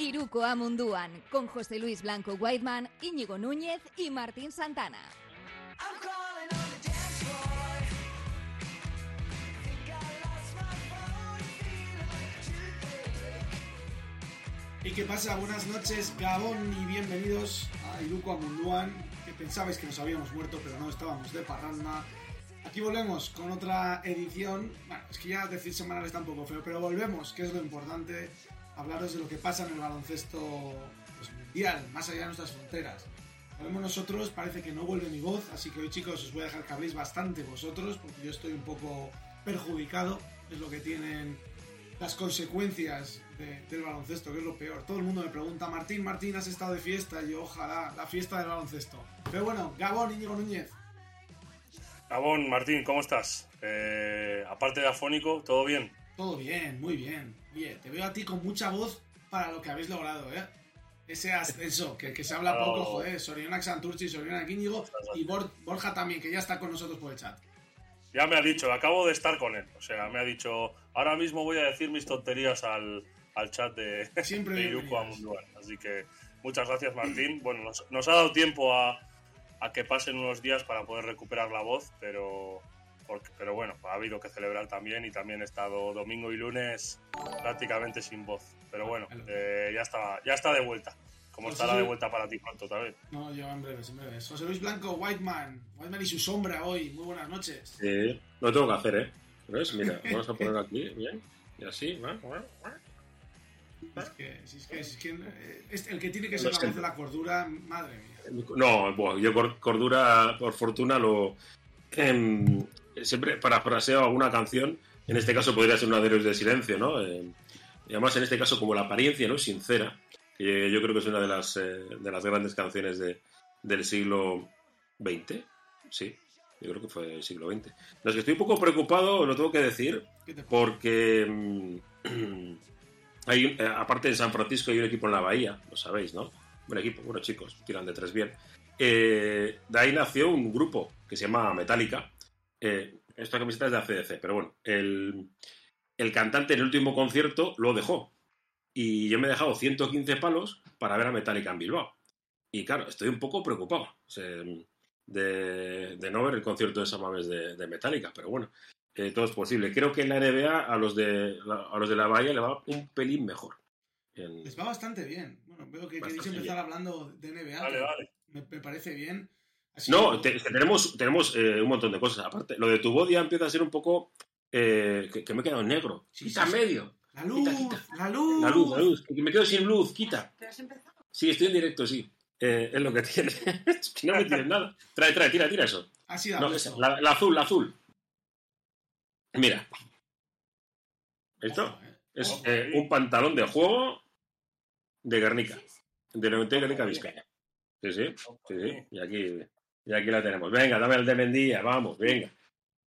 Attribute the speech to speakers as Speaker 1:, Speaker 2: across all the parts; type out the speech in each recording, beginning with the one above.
Speaker 1: Iruko Amunduan, con José Luis Blanco Whiteman, Íñigo Núñez y Martín Santana.
Speaker 2: ¿Y qué pasa? Buenas noches, Gabón, y bienvenidos a Iruko Amunduan, que pensabais que nos habíamos muerto, pero no, estábamos de parranda. Aquí volvemos con otra edición. Bueno, es que ya decir semanal está un poco feo, pero volvemos, que es lo importante, hablaros de lo que pasa en el baloncesto mundial, más allá de nuestras fronteras. Volvemos nosotros, parece que no vuelve mi voz, así que hoy chicos os voy a dejar que habléis bastante vosotros, porque yo estoy un poco perjudicado, es lo que tienen las consecuencias de- del baloncesto, que es lo peor. Todo el mundo me pregunta, Martín, Martín, ¿has estado de fiesta? Y yo, ojalá, la fiesta del baloncesto. Pero bueno, Gabón, Íñigo Núñez.
Speaker 3: Gabón, Martín, ¿cómo estás? Eh, aparte de afónico, ¿todo bien?
Speaker 2: Todo bien, muy bien. Oye, te veo a ti con mucha voz para lo que habéis logrado, ¿eh? Ese ascenso, que, que se habla
Speaker 3: Oh.
Speaker 2: poco, joder. Sorionak Santurci, Sorionak Íñigo y Bor- Borja también, que ya está con nosotros por el chat.
Speaker 3: Ya me ha dicho, acabo de estar con él. O sea, me ha dicho, ahora mismo voy a decir mis tonterías al, al chat de,
Speaker 2: Siempre
Speaker 3: de Iruko. Amunduan. Así que muchas gracias, Martín. Bueno, nos, nos ha dado tiempo a, a que pasen unos días para poder recuperar la voz, pero, porque- pero bueno, ha habido que celebrar también y también he estado domingo y lunes prácticamente sin voz. Pero bueno, eh, ya, está, ya está de vuelta. Como
Speaker 2: Pues
Speaker 3: estará de vuelta para ti pronto también.
Speaker 2: No, yo en breves, en breves. José Luis Blanco, Whiteman. Whiteman y su sombra hoy. Muy buenas noches.
Speaker 4: Sí, lo tengo que hacer, ¿eh? ¿Ves? Mira, vamos a poner aquí, bien. Y así, ¿va?
Speaker 2: Es que, si es que, si es que eh, es el que tiene que ser la voz de la cordura, madre mía.
Speaker 4: No, bueno, yo cor- cordura, por fortuna, lo. em, siempre parafraseo alguna canción. En este caso podría ser una de Héroes de Silencio, ¿no? Em, y además, en este caso, como la apariencia no es sincera, que yo creo que es una de las, eh, de las grandes canciones de, del siglo XX. Sí, yo creo que fue el siglo XX. Los que estoy un poco preocupado, lo tengo que decir, porque mm, hay, un- eh, aparte en San Francisco hay un equipo en la Bahía, lo sabéis, ¿no? Buen equipo, bueno chicos, tiran de tres bien. Eh, de ahí nació un grupo que se llama Metallica. Eh, esta camiseta es de ACDC, pero bueno, el, el cantante en el último concierto lo dejó. Y yo me he dejado 115 palos para ver a Metallica en Bilbao. Y claro, estoy un poco preocupado o sea, de, de no ver el concierto de Samames de, de Metallica, pero bueno, eh, todo es posible. Creo que en la NBA a los de la, a los de la Bahía le va un pelín mejor. En-
Speaker 2: Les va bastante bien. Bueno, veo que queréis
Speaker 4: Bastante
Speaker 2: empezar hablando de NBA.
Speaker 3: Vale, vale.
Speaker 2: Me, me parece bien. Así
Speaker 4: No,
Speaker 2: que-
Speaker 4: te- es que tenemos, tenemos eh, un montón de cosas. Aparte, lo de tu ya empieza a ser un poco. eh, que, que me he quedado en negro.
Speaker 2: Sí,
Speaker 4: quita
Speaker 2: sí,
Speaker 4: medio.
Speaker 2: La luz,
Speaker 4: Quita, quita.
Speaker 2: la luz.
Speaker 4: La luz, la luz. Que me quedo sin luz, quita. Sí, estoy en directo, sí. Eh, es lo que tiene. no me tires nada. Trae, trae, tira, tira eso.
Speaker 2: Así
Speaker 4: No, la, la azul, la azul. Mira. Esto
Speaker 2: Ojo,
Speaker 4: es
Speaker 2: Ojo.
Speaker 4: eh, un pantalón de juego de Guernica. De 90 Guernica Vizcaya. Sí, sí. Sí, sí. Y aquí, y aquí la tenemos. Venga, dame el de Mendía, vamos, venga.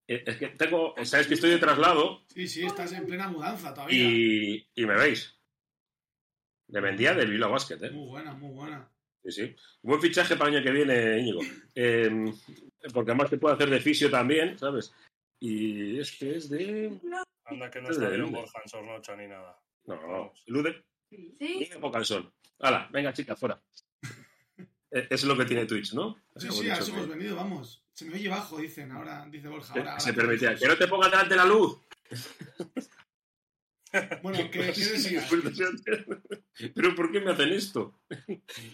Speaker 4: Eh, Es que tengo, sabes que estoy de traslado
Speaker 2: Sí, sí, estás en plena mudanza todavía.
Speaker 4: y, y me veis. De Mendía del Bilbao Basket, ¿eh?
Speaker 2: Muy buena, muy buena.
Speaker 4: Sí, sí. Buen fichaje para el año que viene, Íñigo. Eh, porque además te puede hacer de fisio también, ¿sabes? Y es que es de...
Speaker 3: Anda que no
Speaker 4: Es
Speaker 3: está
Speaker 4: de.
Speaker 3: Borja en Sornocha ni nada.
Speaker 4: No, no, Lude. Lude poca al sol. Hala, venga, chica, fuera. Eh, es lo que tiene Twitch, ¿no?
Speaker 2: Sí, sí, a eso hemos venido, vamos. Se me oye bajo, dicen. Ahora, dice Borja. Ahora,
Speaker 4: se
Speaker 2: ahora-
Speaker 4: permitía. Que no te pongas delante la luz.
Speaker 2: Bueno, ¿qué, qué decías?
Speaker 4: Pero ¿por qué me hacen esto?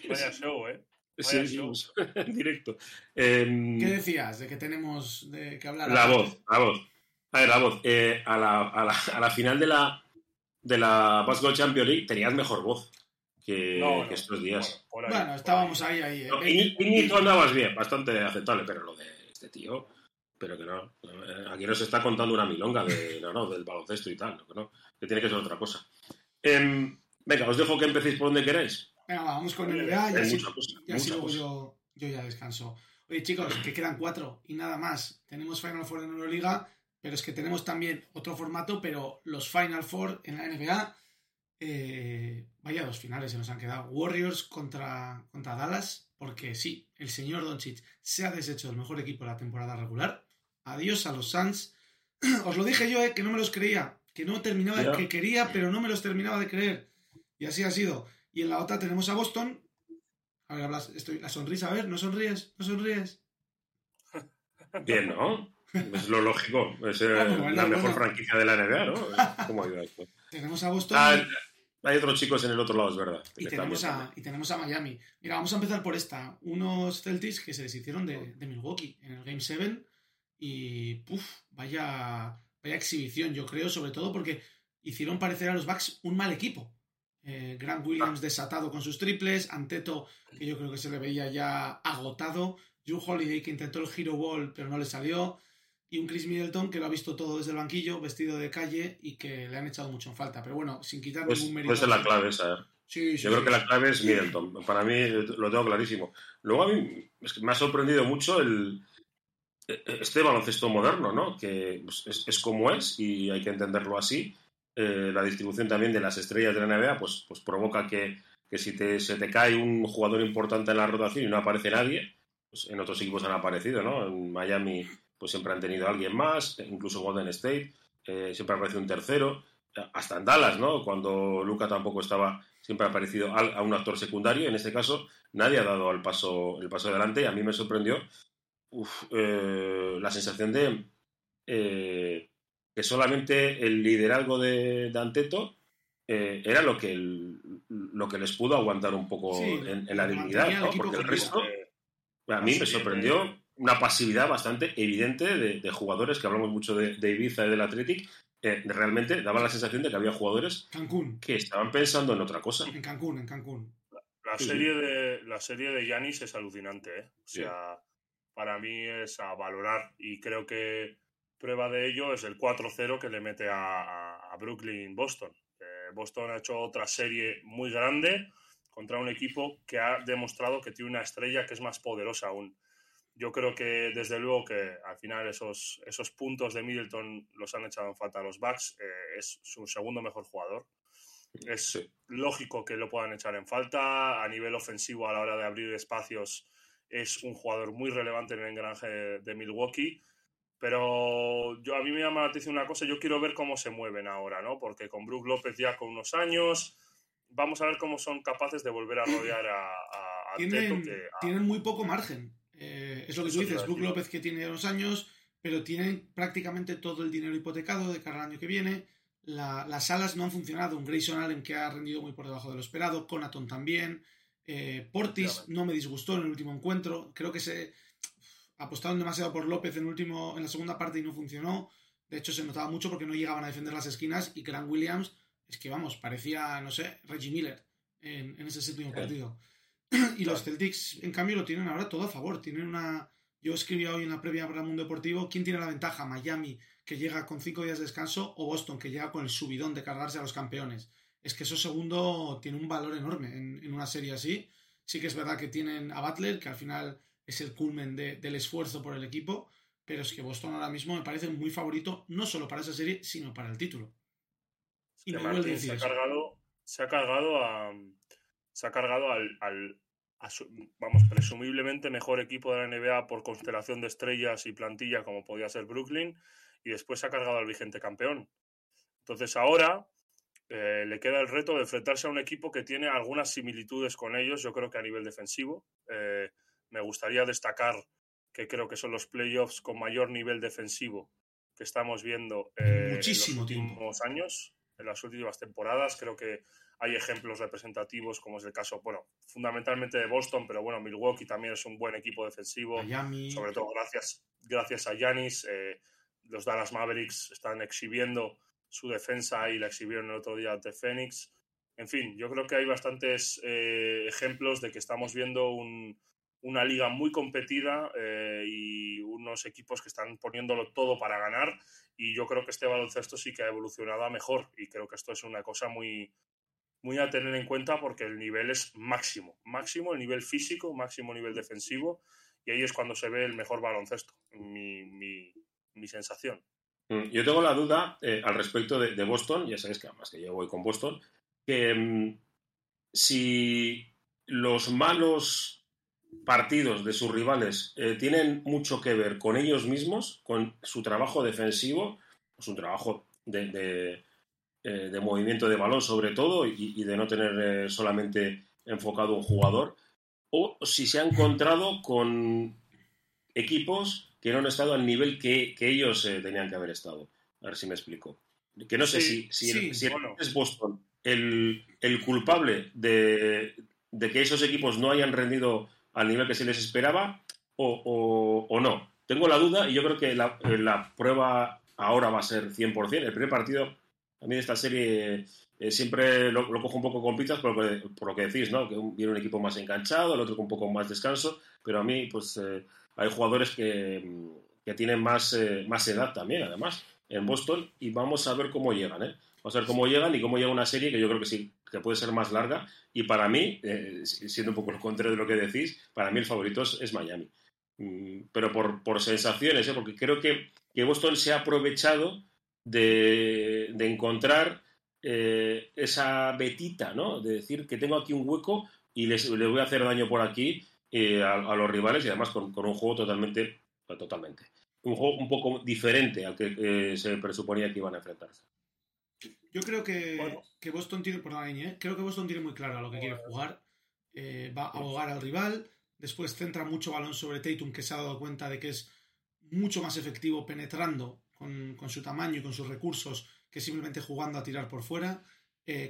Speaker 3: Vaya show, ¿eh?
Speaker 4: Sí,
Speaker 3: show.
Speaker 4: sí, en directo. Em,
Speaker 2: ¿Qué decías de que tenemos de que hablar?
Speaker 4: La voz, la voz. A ver, la voz. Eh, a, la, a, la, a la final de la, de la Basketball Champions League tenías mejor voz que,
Speaker 3: No,
Speaker 4: que
Speaker 3: no,
Speaker 4: estos días.
Speaker 3: Por ahí,
Speaker 2: Bueno, estábamos
Speaker 3: ahí.
Speaker 2: ahí, ahí. eh.
Speaker 4: No, Iñi- Iñigo andabas bien, bastante aceptable, pero lo de este tío, pero que no. Eh, Aquí nos está contando una milonga de, no, no, del baloncesto y tal, no, que no, que tiene que ser otra cosa. Em, venga, os dejo que empecéis por donde queráis.
Speaker 2: Venga, va, vamos con
Speaker 3: Hay
Speaker 2: NBA y
Speaker 4: Hay
Speaker 2: así,
Speaker 4: mucha cosa,
Speaker 2: y así
Speaker 4: mucha
Speaker 2: luego
Speaker 4: cosa.
Speaker 2: yo, yo ya descanso. Oye, chicos, que quedan cuatro y nada más. Tenemos Final Four en Euroliga, pero es que tenemos también otro formato, pero los Final Four en la NBA, eh, vaya dos finales se nos han quedado. Warriors contra, contra Dallas, porque sí, el señor Doncic se ha deshecho del mejor equipo de la temporada regular. Adiós a los Suns. Os lo dije yo, eh, que no me los creía, que no terminaba,
Speaker 4: Ya.
Speaker 2: que quería, pero no me los terminaba de creer. Y así ha sido. Y en la otra tenemos a Boston. A ver, hablas, estoy, la sonrisa, a ver, no sonríes, no sonríes.
Speaker 4: Bien, ¿no? Es lo lógico. Es eh,
Speaker 2: bueno,
Speaker 4: la mejor
Speaker 2: bueno.
Speaker 4: franquicia de la NBA, ¿no? ¿Cómo ha ido esto?
Speaker 2: Tenemos a Boston
Speaker 4: Ah, hay otros chicos en el otro lado, es verdad.
Speaker 2: y, tenemos a, y tenemos a Miami. Mira, vamos a empezar por esta. Unos Celtics que se deshicieron de, de Milwaukee en el Game 7 y puf, vaya, vaya exhibición, yo creo, sobre todo porque hicieron parecer a los Bucks un mal equipo. Eh, Grant Williams desatado con sus triples, Anteto, que yo creo que se le veía ya agotado, Drew Holiday que intentó el Hero Ball pero no le salió, y un Chris Middleton que lo ha visto todo desde el banquillo, vestido de calle y que le han echado mucho en falta. Pero bueno, sin quitar
Speaker 4: Pues,
Speaker 2: ningún mérito.
Speaker 4: puede ser la clave esa. ¿eh?
Speaker 2: Sí, sí,
Speaker 4: Yo creo
Speaker 2: sí.
Speaker 4: que la clave es Middleton. Para mí lo tengo clarísimo. Luego a mí es que me ha sorprendido mucho el este baloncesto moderno, ¿no? Que pues, es, es como es y hay que entenderlo así. Eh, la distribución también de las estrellas de la NBA pues, pues provoca que, que si te, se te cae un jugador importante en la rotación y no aparece nadie, pues en otros equipos han aparecido, ¿no? En Miami pues siempre han tenido a alguien más, incluso Golden State, eh, siempre aparece un tercero, hasta en Dallas, ¿no? Cuando Luca tampoco estaba, siempre ha aparecido al- a un actor secundario, en este caso nadie ha dado el paso, el paso adelante y a mí me sorprendió uf, eh, la sensación de eh, que solamente el liderazgo de, de Anteto eh, era lo que, el- lo que les pudo aguantar un poco
Speaker 2: Sí,
Speaker 4: en, en la dignidad, ¿no? Porque el resto,
Speaker 3: Eh,
Speaker 4: a mí me sorprendió
Speaker 3: eh,
Speaker 4: una pasividad bastante evidente de, de jugadores que hablamos mucho de, de Ibiza y del Athletic. eh, realmente daba la sensación de que había jugadores
Speaker 2: Cancún.
Speaker 4: que estaban pensando en otra cosa.
Speaker 2: En Cancún, en Cancún.
Speaker 3: La
Speaker 4: Sí,
Speaker 3: serie de la serie de Yanis es alucinante, ¿eh? O
Speaker 4: Sí.
Speaker 3: sea, para mí es a valorar y creo que prueba de ello es el 4-0 que le mete a, a- a Brooklyn Boston. Eh, Boston ha hecho otra serie muy grande contra un equipo que ha demostrado que tiene una estrella que es más poderosa aún. Yo creo que desde luego que al final esos, esos puntos de Middleton los han echado en falta a los Bucks. eh, es su segundo mejor jugador. Es
Speaker 4: Sí.
Speaker 3: lógico que lo puedan echar en falta. A nivel ofensivo, a la hora de abrir espacios, es un jugador muy relevante en el engranaje de Milwaukee. Pero yo a mí me llama la atención una cosa, yo quiero ver cómo se mueven ahora, ¿no? Porque con Brook López ya con unos años, vamos a ver cómo son capaces de volver a rodear a, a, a
Speaker 2: Tienen,
Speaker 3: Teto, que a-
Speaker 2: tienen muy poco margen. Es lo que tú dices, Brook. López que tiene unos años, pero tienen prácticamente todo el dinero hipotecado de cara al año que viene. La- las alas no han funcionado. Un Grayson Allen que ha rendido muy por debajo de lo esperado. Conaton también. Eh, Portis no me disgustó en el último encuentro. Creo que se apostaron demasiado por López en, el último, en la segunda parte y no funcionó. De hecho, se notaba mucho porque no llegaban a defender las esquinas y Grant Williams, es que vamos, parecía, no sé, Reggie Miller en, en ese séptimo
Speaker 4: Sí.
Speaker 2: y los Celtics, en cambio, lo tienen ahora todo a favor. Tienen una. Yo escribía hoy en la previa para el mundo deportivo: ¿quién tiene la ventaja? ¿Miami, que llega con cinco días de descanso, o Boston, que llega con el subidón de cargarse a los campeones? Es que eso segundo tiene un valor enorme en, en una serie así. Sí que es verdad que tienen a Butler, que al final es el culmen de- del esfuerzo por el equipo, pero es que Boston ahora mismo me parece muy favorito, no solo para esa serie, sino para el título. Y decir
Speaker 3: se ha cargado, se ha cargado a se ha cargado al, al- a su- vamos, presumiblemente mejor equipo de la NBA por constelación de estrellas y plantilla como podía ser Brooklyn y después se ha cargado al vigente campeón. Entonces ahora eh, le queda el reto de enfrentarse a un equipo que tiene algunas similitudes con ellos, yo creo que a nivel defensivo. Eh, me gustaría destacar que creo que son los playoffs con mayor nivel defensivo que estamos viendo eh,
Speaker 2: Muchísimo
Speaker 3: en los
Speaker 2: tiempo.
Speaker 3: últimos años, en las últimas temporadas. Creo que hay ejemplos representativos, como es el caso, bueno, fundamentalmente de Boston, pero bueno, Milwaukee también es un buen equipo defensivo
Speaker 2: Miami.
Speaker 3: sobre todo gracias, gracias a Yanis. eh, los Dallas Mavericks están exhibiendo su defensa y la exhibieron el otro día ante Phoenix. En fin, yo creo que hay bastantes eh, ejemplos de que estamos viendo un- una liga muy competida eh, y unos equipos que están poniéndolo todo para ganar. Y yo creo que este baloncesto sí que ha evolucionado a mejor. Y creo que esto es una cosa muy, muy a tener en cuenta porque el nivel es máximo. Máximo, el nivel físico, máximo nivel defensivo. Y ahí es cuando se ve el mejor baloncesto, mi, mi, mi sensación.
Speaker 4: Mm, Yo tengo la duda eh, al respecto de, de Boston, ya sabéis que además que yo voy con Boston, que mm, si los malos partidos de sus rivales eh, tienen mucho que ver con ellos mismos, con su trabajo defensivo, su trabajo de, de- eh, de movimiento de balón sobre todo y, de no tener solamente enfocado un jugador, o si se ha encontrado con equipos que no han estado al nivel que, ellos tenían que haber estado. A ver si me explico. Que no sé si, si, es Boston el, culpable de, que esos equipos no hayan rendido al nivel que se les esperaba o, no. Tengo la duda y yo creo que la, prueba ahora va a ser 100%. El primer partido, a mí de esta serie eh, siempre lo, cojo un poco con pitas por lo, que, decís, ¿no? Que viene un equipo más enganchado, el otro con un poco más descanso, pero a mí pues eh, hay jugadores que, tienen más, eh, más edad también, además en Boston y vamos a ver cómo llegan, ¿eh? Vamos a ver cómo llegan y cómo llega una serie que yo creo que sí, que puede ser más larga. Y para mí, eh, siendo un poco el contrario de lo que decís, para mí el favorito es, Miami. Mm, pero por, por sensaciones, ¿eh? porque creo que, que, Boston se ha aprovechado de, de encontrar eh, esa betita, ¿no? De decir que tengo aquí un hueco y les, voy a hacer daño por aquí a, a, los rivales y además con, con un juego totalmente, totalmente un juego un poco diferente al que se presuponía que iban a enfrentarse.
Speaker 2: Yo creo que, que Boston tiene, ¿eh? creo que Boston tiene muy claro a lo que quiere jugar. Eh, va a ahogar al rival, después centra mucho balón sobre Tatum, que se ha dado cuenta de que es mucho más efectivo penetrando con, su tamaño y con sus recursos que simplemente jugando a tirar por fuera.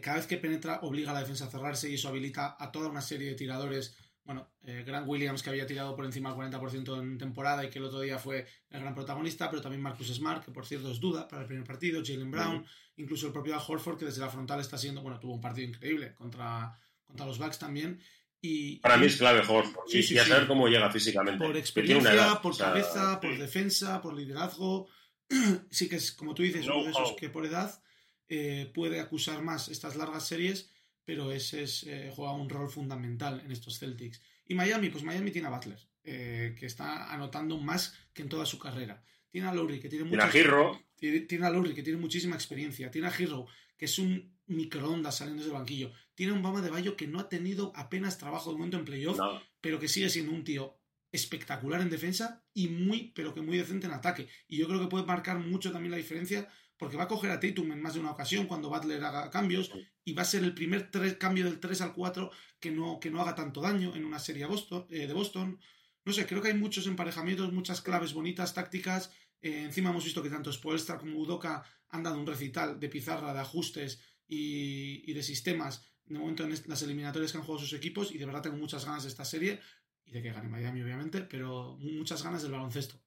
Speaker 2: cada vez que penetra obliga a la defensa a cerrarse y eso habilita a toda una serie de tiradores bueno, eh, Grant Williams que había tirado por encima del 40% en temporada y que el otro día fue el gran protagonista, pero también Marcus Smart, que por cierto es duda para el primer partido, Jalen Brown, incluso el propio Al Horford, que desde la frontal está siendo, bueno, tuvo un partido increíble contra, contra los Bucks también. Y,
Speaker 4: para mí es clave Horford, y, a saber cómo llega físicamente.
Speaker 2: Por experiencia, por cabeza, por defensa, por liderazgo. sí que es, como tú dices, uno de esos que por edad eh, puede acusar más estas largas series pero ese es, eh, juega un rol fundamental en estos Celtics. Y Miami, pues Miami tiene a Butler, eh, que está anotando más que en toda su carrera. Tiene a Lowry, que tiene mucha, tiene, a Lowry, que tiene muchísima experiencia. Tiene a Hero, que es un microondas saliendo del banquillo. Tiene a un Bama de Bayo que no ha tenido apenas trabajo de momento en playoff, pero que sigue siendo un tío espectacular en defensa y muy, pero que muy decente en ataque. Y yo creo que puede marcar mucho también la diferencia porque va a coger a Tatum en más de una ocasión cuando Butler haga cambios y va a ser el primer cambio del 3 al 4 que no, que no haga tanto daño en una serie Boston, eh, de Boston. No sé, creo que hay muchos emparejamientos, muchas claves bonitas, tácticas. Eh, encima hemos visto que tanto Spoelstra como Udoka han dado un recital de pizarra, de ajustes y, de sistemas de momento en las eliminatorias que han jugado sus equipos y de verdad tengo muchas ganas de esta serie y de que gane Miami obviamente, pero muchas ganas del baloncesto.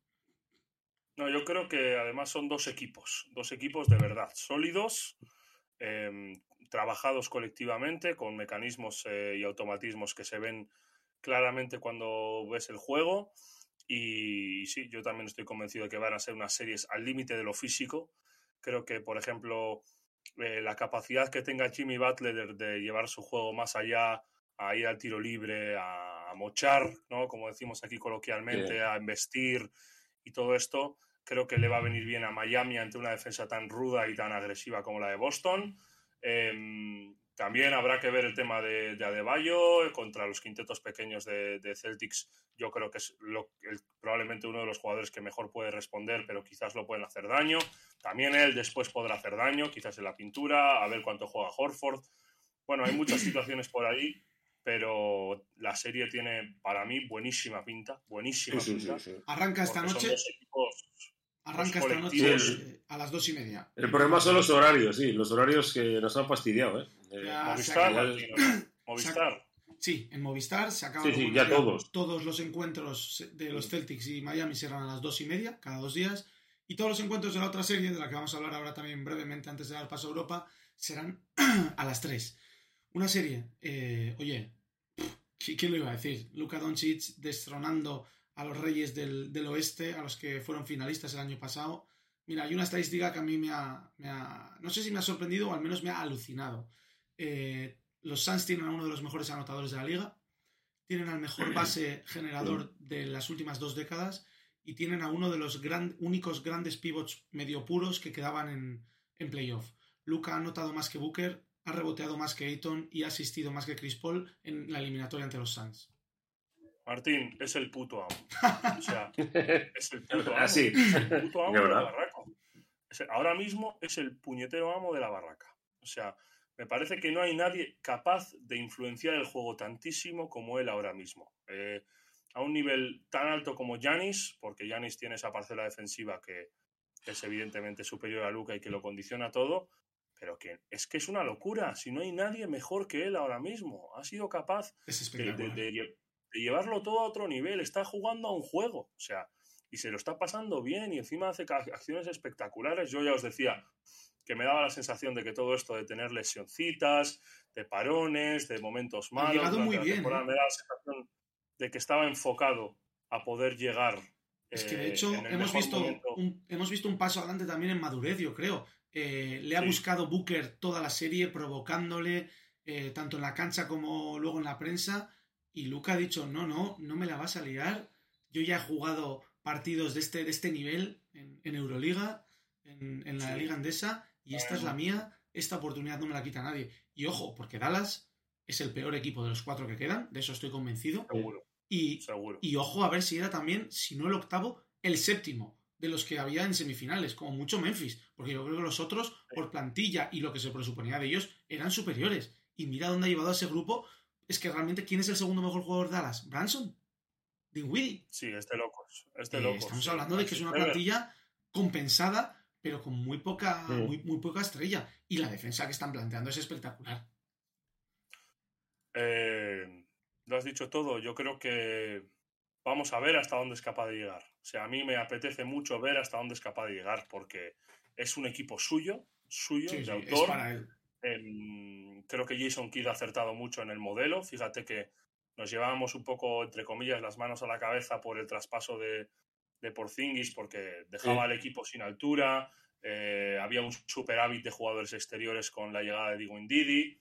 Speaker 3: No, yo creo que además son dos equipos, dos equipos de verdad, sólidos, em, trabajados colectivamente, con mecanismos eh, y automatismos que se ven claramente cuando ves el juego. Y, sí, yo también estoy convencido de que van a ser unas series al límite de lo físico. Creo que, por ejemplo, eh, la capacidad que tenga Jimmy Butler de, llevar su juego más allá, a ir al tiro libre, a, mochar, ¿no? como decimos aquí coloquialmente, a investir y todo esto creo que le va a venir bien a Miami ante una defensa tan ruda y tan agresiva como la de Boston. Em, también habrá que ver el tema de, de Adebayo contra los quintetos pequeños de, Celtics. Yo creo que es probablemente uno de los jugadores que mejor puede responder, pero quizás lo pueden hacer daño. También él después podrá hacer daño, quizás en la pintura, a ver cuánto juega Horford. Bueno, hay muchas situaciones por ahí pero la serie tiene para mí buenísima pinta, buenísima pinta.
Speaker 2: Arranca esta noche. Arranca esta noche a las dos y media.
Speaker 4: El problema son los horarios, sí, los horarios que nos han fastidiado. ¿eh?
Speaker 3: eh Movistar, Movistar.
Speaker 2: Sí, en Movistar se acaba
Speaker 4: sí, sí, ya todos.
Speaker 2: todos los encuentros de los Celtics y Miami serán a las dos y media, cada dos días. Y todos los encuentros de la otra serie, de la que vamos a hablar ahora también brevemente antes de dar paso a Europa, serán a las tres. Una serie, eh, oye, ¿quién lo iba a decir? Luka Doncic destronando a los reyes del, oeste, a los que fueron finalistas el año pasado. Mira, hay una estadística que a mí me ha, no sé si me ha sorprendido o al menos me ha alucinado. Eh, los Suns tienen a uno de los mejores anotadores de la liga, tienen al mejor base generador de las últimas dos décadas y tienen a uno de los únicos grandes pivots medio puros que quedaban en, en playoff. Luca ha anotado más que Booker, ha reboteado más que Ayton y ha asistido más que Chris Paul en la eliminatoria ante los Suns.
Speaker 3: Martín, es el puto amo. O sea, es el puto amo.
Speaker 4: Así.
Speaker 3: El puto amo de la barraca. ahora mismo es el puñetero amo de la barraca. O sea, me parece que no hay nadie capaz de influenciar el juego tantísimo como él ahora mismo. Eh, a un nivel tan alto como Yanis, porque Yanis tiene esa parcela defensiva que es evidentemente superior a Luca y que lo condiciona todo, pero que es que es una locura. Si no hay nadie mejor que él ahora mismo, ha sido capaz de, de, llevarlo todo a otro nivel. Está jugando a un juego, o sea, y se lo está pasando bien y encima hace acciones espectaculares. Yo ya os decía que me daba la sensación de que todo esto de tener lesioncitas, de parones, de momentos malos,
Speaker 2: muy bien, ¿eh?
Speaker 3: me da la sensación de que estaba enfocado a poder llegar.
Speaker 2: Es que de eh, hecho hemos visto, un, hemos visto un paso adelante también en madurez, yo creo. Eh, le ha buscado Booker toda la serie, provocándole eh, tanto en la cancha como luego en la prensa. Y Luca ha dicho, no, no, no me la vas a liar. Yo ya he jugado partidos de este, de este nivel en, Euroliga, en, la Liga Andesa, y esta es la mía. Esta oportunidad no me la quita nadie. Y ojo, porque Dallas es el peor equipo de los cuatro que quedan, de eso estoy convencido.
Speaker 3: Seguro.
Speaker 2: Y,
Speaker 3: Seguro.
Speaker 2: y ojo a ver si era también, si no el octavo, el séptimo de los que había en semifinales, como mucho Memphis, porque yo creo que los otros, por plantilla y lo que se presuponía de ellos, eran superiores. Y mira dónde ha llevado a ese grupo. Es que realmente, ¿quién es el segundo mejor jugador de Dallas? ¿Branson? ¿Dinwiddie?
Speaker 3: Sí, este locos. Este
Speaker 2: eh, Estamos hablando de que es una plantilla compensada, pero con muy poca, muy, muy poca estrella. Y la defensa que están planteando es espectacular.
Speaker 3: Eh, lo has dicho todo. Yo creo que vamos a ver hasta dónde es capaz de llegar. O sea, a mí me apetece mucho ver hasta dónde es capaz de llegar porque es un equipo suyo, suyo, de autor. Em, creo que Jason Kidd ha acertado mucho en el modelo. Fíjate que nos llevábamos un poco, entre comillas, las manos a la cabeza por el traspaso de, de Porzingis porque dejaba al equipo sin altura. Eh, había un superávit de jugadores exteriores con la llegada de Digo Indidi.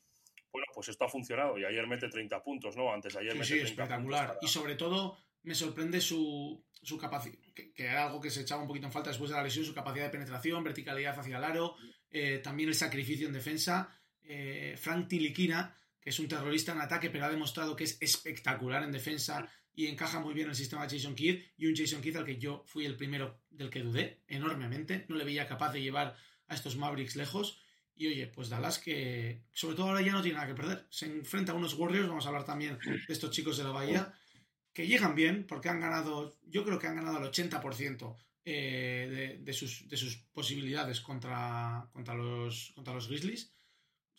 Speaker 3: Bueno, pues esto ha funcionado y ayer mete 30 puntos, ¿no? Antes de ayer
Speaker 2: sí, sí, espectacular. Y sobre todo me sorprende su, su capacidad, que, era algo que se echaba un poquito en falta después de la lesión, su capacidad de penetración, verticalidad hacia el aro, eh, también el sacrificio en defensa. Eh, Frank Tiliquina, que es un terrorista en ataque, pero ha demostrado que es espectacular en defensa y encaja muy bien en el sistema de Jason Kidd. Y un Jason Kidd al que yo fui el primero del que dudé enormemente. No le veía capaz de llevar a estos Mavericks lejos. Y oye, pues Dallas que sobre todo ahora ya no tiene nada que perder. Se enfrenta a unos Warriors, vamos a hablar también de estos chicos de la Bahía, que llegan bien porque han ganado, yo creo que han ganado el 80% eh, de, sus, de, sus, posibilidades contra, contra, los, contra los Grizzlies.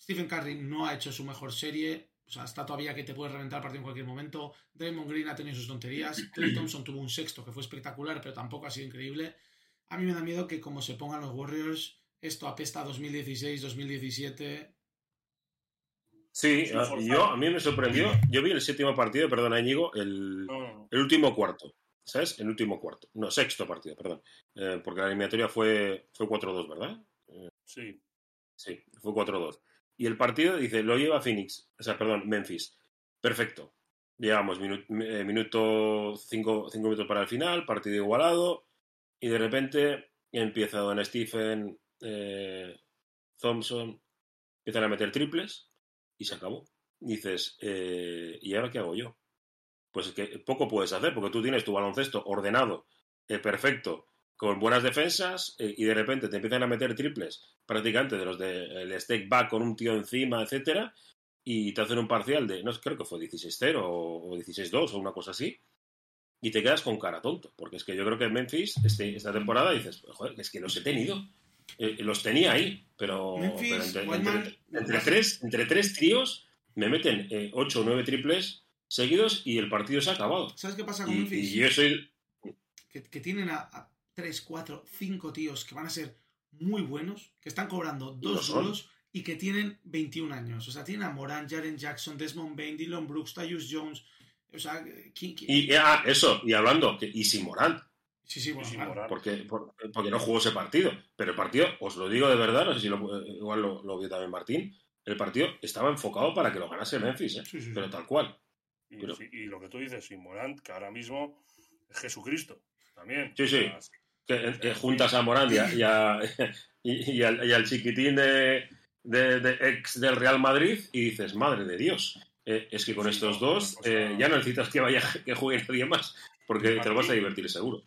Speaker 2: Stephen Curry no ha hecho su mejor serie, o sea, está todavía que te puede reventar el partido en cualquier momento. Draymond Green ha tenido sus tonterías. Clay Thompson tuvo un sexto que fue espectacular, pero tampoco ha sido increíble. A mí me da miedo que como se pongan los Warriors, esto apesta a 2016, 2017
Speaker 4: Sí, ah, yo, a mí me sorprendió. Yo vi el séptimo partido, perdón, Íñigo, el, el último cuarto. ¿Sabes? El último cuarto. No, sexto partido, perdón. Eh, porque la eliminatoria fue, fue 4-2, ¿verdad?
Speaker 3: Eh, sí.
Speaker 4: Sí, fue 4-2. Y el partido, dice, lo lleva Phoenix. O sea, perdón, Memphis. Perfecto. Llegamos eh, minuto 5 minutos para el final, partido igualado. Y de repente empieza Don Stephen, Thompson, empiezan a meter triples y se acabó. dices, eh, ¿y ahora qué hago yo? Pues es que poco puedes hacer, porque tú tienes tu baloncesto ordenado, eh, perfecto, con buenas defensas, eh, y de repente te empiezan a meter triples, prácticamente de los del de, stake back con un tío encima, etcétera, y te hacen un parcial de, no creo que fue 16-0 o 16-2 o una cosa así, y te quedas con cara tonto, porque es que yo creo que en Memphis este, esta temporada dices, joder, es que los he tenido, eh, los tenía ahí, pero, entre, tres, entre tres tríos me meten eh, ocho o nueve triples seguidos y el partido se ha acabado.
Speaker 2: ¿Sabes qué pasa con Memphis?
Speaker 4: Y yo soy...
Speaker 2: Que, tienen a, tres, cuatro, cinco tíos que van a ser muy buenos, que están cobrando dos solos y que tienen 21 años. O sea, tienen a Moran, Jaren Jackson, Desmond Bain, Dylan Brooks, Tyus Jones. O sea,
Speaker 4: Y ah, eso, y hablando, que, y si Morant,
Speaker 2: Sí, sí, bueno,
Speaker 4: Porque, porque no jugó ese partido. Pero el partido, os lo digo de verdad, no sé si lo, igual lo, vio también Martín, el partido estaba enfocado para que lo ganase Memphis, ¿eh? pero tal cual.
Speaker 3: Y, lo que tú dices, y Morant, que ahora mismo es Jesucristo, también.
Speaker 4: Sí, sí. que, juntas a Morant y, y, al, chiquitín de, de, ex del Real Madrid y dices, madre de Dios. Eh, es que con estos dos eh, ya no necesitas que vaya que juegue nadie más, porque te lo vas a divertir seguro.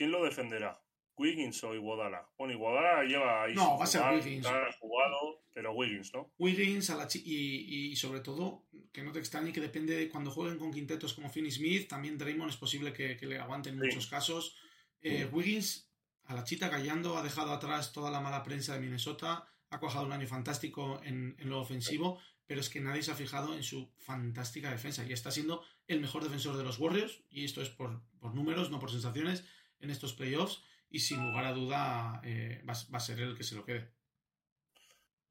Speaker 3: ¿Quién lo defenderá? Wiggins o Iguodala. Bueno, Iguodala lleva ahí.
Speaker 2: No, va a ser Wiggins.
Speaker 3: Ha jugado, pero Wiggins, ¿no?
Speaker 2: Wiggins a la y, y, sobre todo, que no te extrañe que depende de cuando jueguen con quintetos como Finney Smith, también Draymond es posible que, que le aguanten en muchos casos. Eh, Wiggins a la chita callando, ha dejado atrás toda la mala prensa de Minnesota, ha cuajado un año fantástico en, en lo ofensivo, pero es que nadie se ha fijado en su fantástica defensa y está siendo el mejor defensor de los Warriors, y esto es por, por números, no por sensaciones, en estos playoffs y sin lugar a duda eh, va, a ser él el que se lo quede.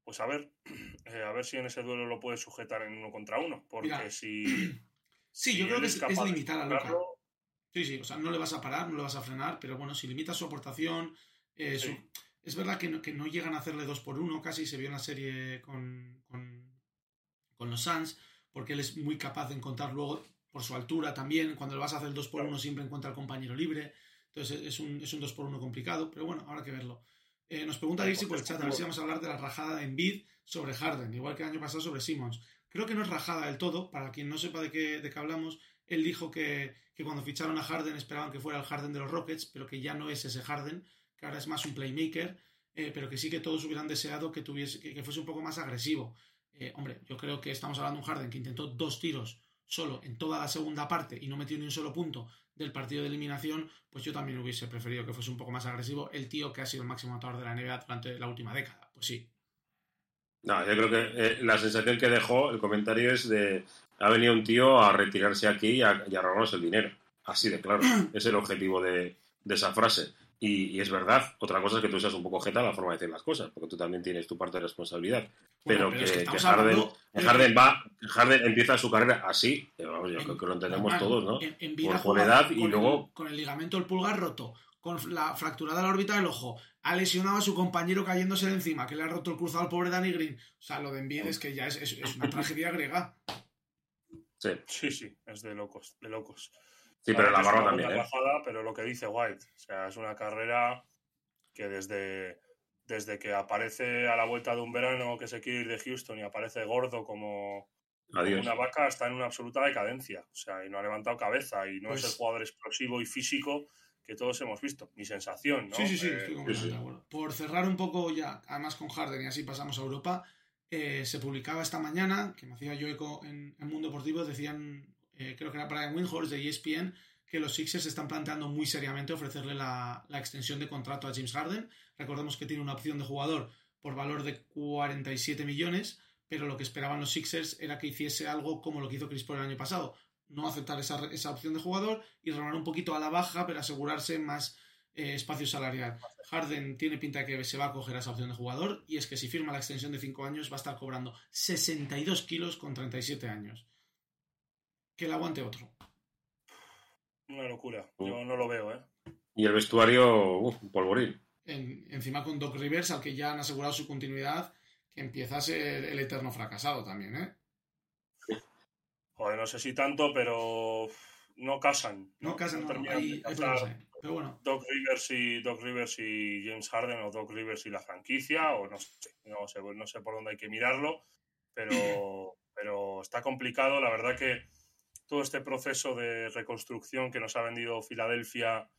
Speaker 3: Pues a ver, eh, a ver si en ese duelo lo puede sujetar en uno contra uno, porque si...
Speaker 2: Sí, yo creo que es, limitar a Luca. Sí, sí, o sea, no le vas a parar, no le vas a frenar, pero bueno, si limita su aportación, eh, es verdad que no, que no, llegan a hacerle dos por uno, casi se vio en la serie con, con, con los Suns, porque él es muy capaz de encontrar luego por su altura también, cuando le vas a hacer el 2 por 1 siempre encuentra al compañero libre. Entonces es un, es un 2 por 1 complicado, pero bueno, habrá que verlo. Eh, nos pregunta Irsi por el chat a ver si vamos a hablar de la rajada de Envid sobre Harden, igual que el año pasado sobre Simmons. Creo que no es rajada del todo, para quien no sepa de qué, de qué hablamos, él dijo que, que, cuando ficharon a Harden esperaban que fuera el Harden de los Rockets, pero que ya no es ese Harden, que ahora es más un playmaker, eh, pero que sí que todos hubieran deseado que, tuviese, que, fuese un poco más agresivo. Eh, hombre, yo creo que estamos hablando de un Harden que intentó dos tiros solo en toda la segunda parte y no metió ni un solo punto del partido de eliminación, pues yo también hubiese preferido que fuese un poco más agresivo el tío que ha sido el máximo anotador de la NBA durante la última década. Pues sí.
Speaker 4: No, yo creo que eh, la sensación que dejó el comentario es de ha venido un tío a retirarse aquí y a, y robarnos el dinero. Así de claro. es el objetivo de, de esa frase. Y, es verdad, otra cosa es que tú seas un poco jeta la forma de decir las cosas, porque tú también tienes tu parte de responsabilidad. pero, que, Harden, Harden, va, Harden empieza su carrera así, vamos, yo creo que lo entendemos todos, ¿no?
Speaker 2: En, por, edad y luego. con el ligamento del pulgar roto, con la fractura de la órbita del ojo, ha lesionado a su compañero cayéndose de encima, que le ha roto el cruzado al pobre Danny Green. O sea, lo de Envid es que ya es, es una tragedia griega.
Speaker 3: Sí. sí, sí, es de locos, de locos.
Speaker 4: Sí, pero la barba también. ¿eh?
Speaker 3: pero lo que dice White, o sea, es una carrera que desde, desde que aparece a la vuelta de un verano que se quiere ir de Houston y aparece gordo como, una vaca, está en una absoluta decadencia. O sea, y no ha levantado cabeza y no es el pues jugador explosivo y físico que todos hemos visto. Mi sensación, ¿no?
Speaker 2: Sí, sí, sí, eh, estoy completamente de acuerdo. Por cerrar un poco ya, además con Harden y así pasamos a Europa, eh, se publicaba esta mañana, que me hacía yo eco en el Mundo Deportivo, decían eh, creo que era Brian Windhorst de ESPN, que los Sixers están planteando muy seriamente ofrecerle la, extensión de contrato a James Harden. Recordemos que tiene una opción de jugador por valor de 47 millones, pero lo que esperaban los Sixers era que hiciese algo como lo que hizo Chris Paul el año pasado. No aceptar esa, opción de jugador y renovar un poquito a la baja, pero asegurarse más eh, espacio salarial. Harden tiene pinta de que se va a coger esa opción de jugador y es que si firma la extensión de 5 años va a estar cobrando 62 kilos con 37 años que el aguante otro.
Speaker 3: Una locura. Yo uh. no lo veo, ¿eh?
Speaker 4: Y el vestuario, uff, polvorín.
Speaker 2: encima con Doc Rivers, al que ya han asegurado su continuidad, que empieza a ser el eterno fracasado también, ¿eh?
Speaker 3: Joder, no sé si tanto, pero no casan.
Speaker 2: No, casan, no, hay, pero bueno.
Speaker 3: Doc Rivers, y, Doc Rivers y James Harden o Doc Rivers y la franquicia, o no sé, no sé, no sé por dónde hay que mirarlo, pero, pero está complicado. La verdad que todo este proceso de reconstrucción que nos ha vendido Filadelfia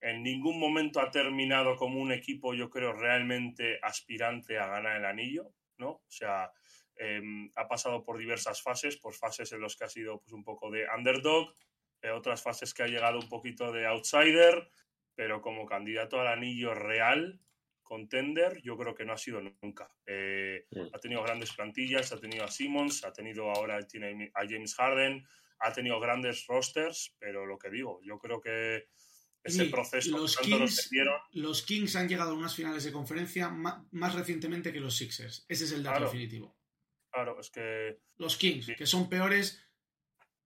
Speaker 3: en ningún momento ha terminado como un equipo, yo creo, realmente aspirante a ganar el anillo, ¿no? O sea, em, ha pasado por diversas fases, por fases en las que ha sido pues, un poco de underdog, eh, otras fases que ha llegado un poquito de outsider, pero como candidato al anillo real, contender, yo creo que no ha sido nunca. Eh, ha tenido grandes plantillas, ha tenido a Simmons, ha tenido ahora tiene a James Harden, ha tenido grandes rosters, pero lo que digo, yo creo que ese proceso
Speaker 2: los Kings, los Kings han llegado a unas finales de conferencia más, recientemente que los Sixers. Ese es el dato definitivo.
Speaker 3: Claro, es que.
Speaker 2: Los Kings, que son peores.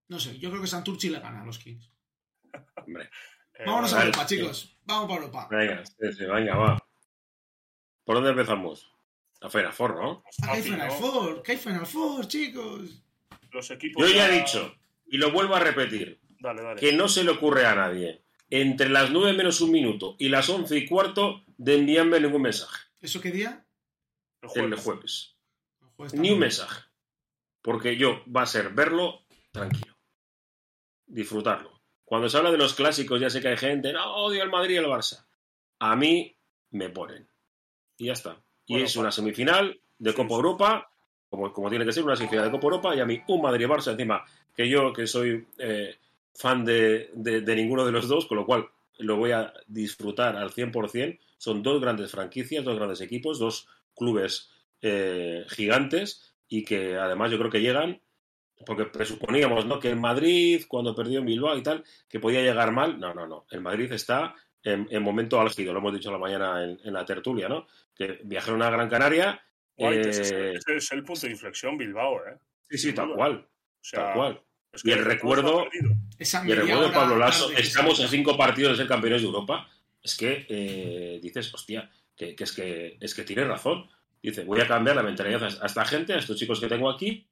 Speaker 2: No sé, yo creo que Santurchi le gana a los Kings.
Speaker 4: Hombre.
Speaker 2: Eh, Vámonos a Europa, chicos. Vamos para Europa.
Speaker 4: Venga, venga, va. ¿Por dónde empezamos? A Final Four, ¿no?
Speaker 2: Ah, hay Final Four, que hay Final Four, chicos.
Speaker 3: Los equipos.
Speaker 4: Yo ya he dicho, y lo vuelvo a repetir, que no se le ocurre a nadie, entre las 9 menos un minuto y las 11 y cuarto, de enviarme ningún mensaje.
Speaker 2: ¿Eso qué día?
Speaker 4: El jueves. Ni un mensaje. Porque yo va a ser verlo tranquilo. Disfrutarlo. Cuando se habla de los clásicos, ya sé que hay gente, no, odio el Madrid y el Barça. a mí me ponen. Y ya está. Y
Speaker 3: Bueno,
Speaker 4: es una semifinal de
Speaker 3: Sí,
Speaker 4: Copa
Speaker 3: sí.
Speaker 4: Europa, como, como tiene que ser una semifinal de Copa Europa, y a mí un Madrid-Barça encima, que yo que soy eh, fan de, de- ninguno de los dos, con lo cual lo voy a disfrutar al 100%. Son dos grandes franquicias, dos grandes equipos, dos clubes eh, gigantes y que además yo creo que llegan, porque presuponíamos ¿no? que el Madrid, cuando perdió en Bilbao y tal, que podía llegar mal. No, no, no. El Madrid está en, en momento álgido, lo hemos dicho la mañana en, en la tertulia, ¿no? Que viajaron a Gran Canaria. Eh,
Speaker 3: ese, es, ese es el punto de inflexión Bilbao, ¿eh?
Speaker 4: sí, sí, tal cual,
Speaker 3: O sea,
Speaker 4: tal cual.
Speaker 3: es
Speaker 4: Y el recuerdo- Y el recuerdo de Pablo Lasso, estamos a cinco partidos de ser campeones de Europa. Es que eh, dices, hostia, que, que es que es que tiene razón. Dice, voy a cambiar la mentalidad a esta gente, a estos chicos que tengo aquí,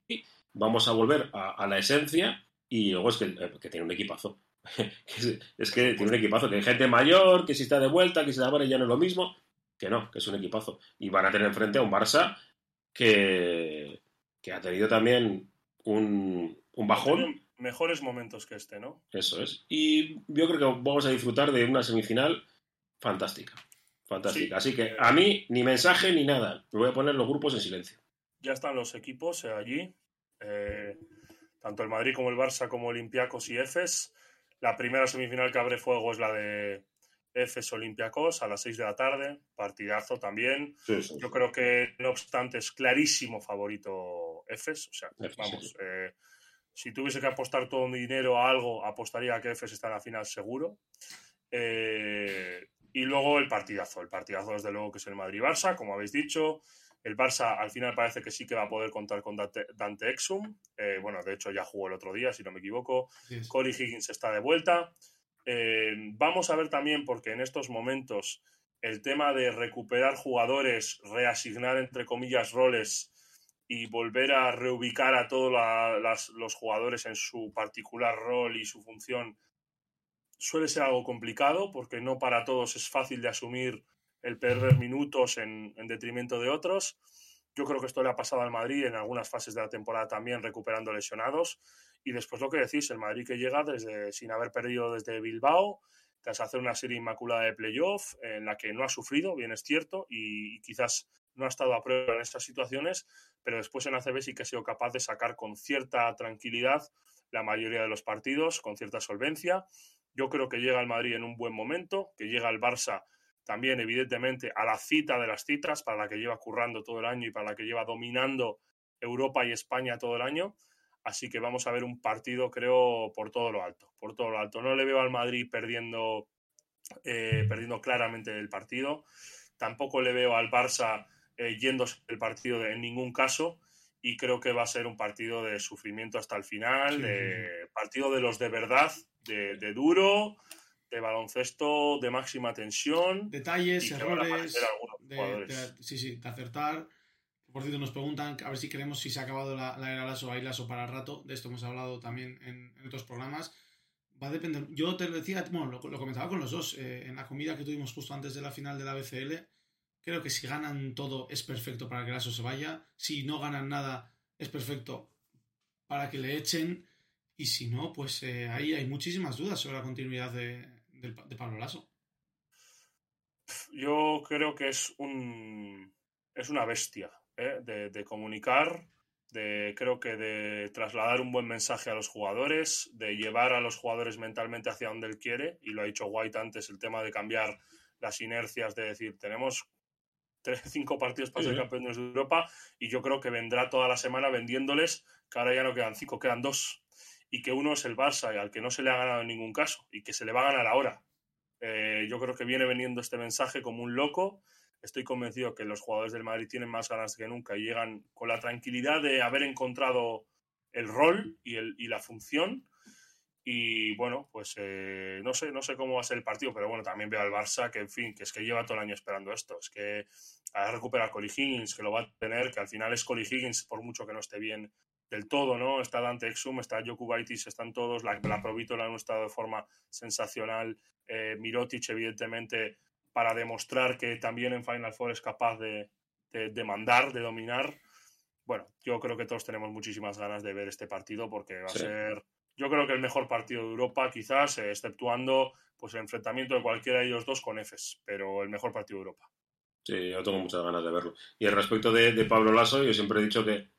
Speaker 4: vamos a volver a, a la esencia y luego es que, eh, que tiene un equipazo. es, que tiene un equipazo, que hay gente mayor, que si está de vuelta, que si está ya no es lo mismo, que no, que es un equipazo. Y van a tener enfrente a un Barça que, que ha tenido también un, un bajón.
Speaker 3: Mejores momentos que este, ¿no?
Speaker 4: Eso es. Y yo creo que vamos a disfrutar de una semifinal fantástica. Fantástica.
Speaker 3: Sí.
Speaker 4: Así que a mí ni mensaje ni nada. Me voy a poner los grupos en silencio.
Speaker 3: Ya están los equipos eh, allí. eh, tanto el Madrid como el Barça, como Olympiacos y Efes. La primera semifinal que abre fuego es la de Efes Olympiacos a las 6 de la tarde. Partidazo también. Yo creo que, no obstante, es clarísimo favorito Efes. O sea,
Speaker 4: Efes,
Speaker 3: vamos,
Speaker 4: sí.
Speaker 3: eh, si tuviese que apostar todo mi dinero a algo, apostaría a que Efes está en la final seguro. Eh, y luego el partidazo. El partidazo, desde luego, que es el Madrid-Barça, como habéis dicho. El Barça al final parece que sí que va a poder contar con Dante, Dante Exum. Eh, bueno, de hecho ya jugó el otro día, si no me equivoco. Corey Higgins está de vuelta. Eh, vamos a ver también, porque en estos momentos el tema de recuperar jugadores, reasignar entre comillas roles y volver a reubicar a todos los jugadores en su particular rol y su función suele ser algo complicado porque no para todos es fácil de asumir el perder minutos en detrimento de otros. Yo creo que esto le ha pasado al Madrid en algunas fases de la temporada también recuperando lesionados. Y después lo que decís, el Madrid que llega desde sin haber perdido desde Bilbao, tras hacer una serie inmaculada de playoff en la que no ha sufrido, bien es cierto, y quizás no ha estado a prueba en estas situaciones, pero después en ACB sí que ha sido capaz de sacar con cierta tranquilidad la mayoría de los partidos, con cierta solvencia. Yo creo que llega el Madrid en un buen momento, que llega el Barça también, evidentemente, a la cita de las citas, para la que lleva currando todo el año y para la que lleva dominando Europa y España todo el año. Así que vamos a ver un partido, creo, por todo lo alto. Por todo lo alto. No le veo al Madrid perdiendo, eh, perdiendo claramente el partido. Tampoco le veo al Barça eh, yéndose el partido de- en ningún caso. Y creo que va a ser un partido de sufrimiento hasta el final,
Speaker 2: Sí,
Speaker 3: de partido de los de verdad, de, de duro, de baloncesto de máxima tensión.
Speaker 2: Detalles, errores. de- de- sí, sí, de acertar. Por cierto, nos preguntan a ver si creemos si se ha acabado la, la era Lasso, hay Lasso para rato. De esto hemos hablado también en, en otros programas. Va a depender. Yo te lo decía, bueno, lo, lo comentaba con los dos eh, en la comida que tuvimos justo antes de la final de la BCL. Creo que si ganan todo es perfecto para que Lasso se vaya. Si no ganan nada es perfecto para que le echen. Y si no, pues eh, ahí hay muchísimas dudas sobre la continuidad de, del- de Pablo Lasso.
Speaker 3: Yo creo que es un es una bestia ¿eh? de, de comunicar, de creo que de trasladar un buen mensaje a los jugadores, de llevar a los jugadores mentalmente hacia donde él quiere, y lo ha dicho White antes, el tema de cambiar las inercias, de decir, tenemos tres, cinco partidos para
Speaker 4: Sí,
Speaker 3: ser
Speaker 4: sí.
Speaker 3: campeones de Europa, y yo creo que vendrá toda la semana vendiéndoles, que ahora ya no quedan cinco, quedan dos, y que uno es el Barça, y al que no se le ha ganado en ningún caso, y que se le va a ganar ahora. Eh, yo creo que viene vendiendo este mensaje como un loco. Estoy convencido que los jugadores del Madrid tienen más ganas que nunca y llegan con la tranquilidad de haber encontrado el rol y, el, y la función. Y bueno, pues eh, no sé, no sé cómo va a ser el partido, pero bueno, también veo al Barça que, en fin, que es que lleva todo el año esperando esto. Es que a recuperar Cory Higgins, que lo va a tener, que al final es Cory Higgins, por mucho que no esté bien del todo, ¿no? Está Dante Exum, está Jokubaitis, están todos, la, la Provítola en un estado de forma sensacional, eh, Mirotic, evidentemente, para demostrar que también en Final Four es capaz de, de, de mandar, de dominar. Bueno, yo creo que todos tenemos muchísimas ganas de ver este partido porque va
Speaker 4: Sí.
Speaker 3: a ser yo creo que el mejor partido de Europa, quizás, eh, exceptuando pues el enfrentamiento de cualquiera de ellos dos con Efes, pero el mejor partido de Europa.
Speaker 4: Sí, yo tengo muchas ganas de verlo. Y al respecto de, Pablo Lasso, yo siempre he dicho que,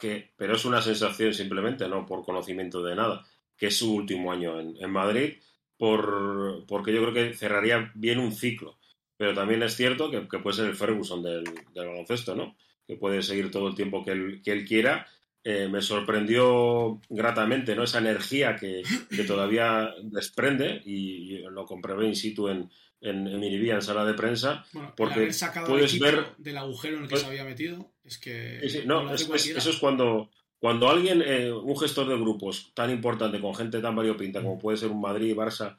Speaker 4: que, pero es una sensación simplemente, no por conocimiento de nada, que es su último año en, Madrid, por, porque yo creo que cerraría bien un ciclo. Pero también es cierto que, puede ser el Ferguson del, baloncesto, ¿no? Que puede seguir todo el tiempo que él, que él quiera. Eh, me sorprendió gratamente, ¿no? Esa energía que, todavía desprende y, lo comprobé in situ en, en, en en sala de prensa, porque puedes ver
Speaker 2: del agujero en el que pues se había metido, es que
Speaker 4: no, eso es cuando cuando alguien, eh, un gestor de grupos tan importante con gente tan variopinta como puede ser un Madrid, Barça,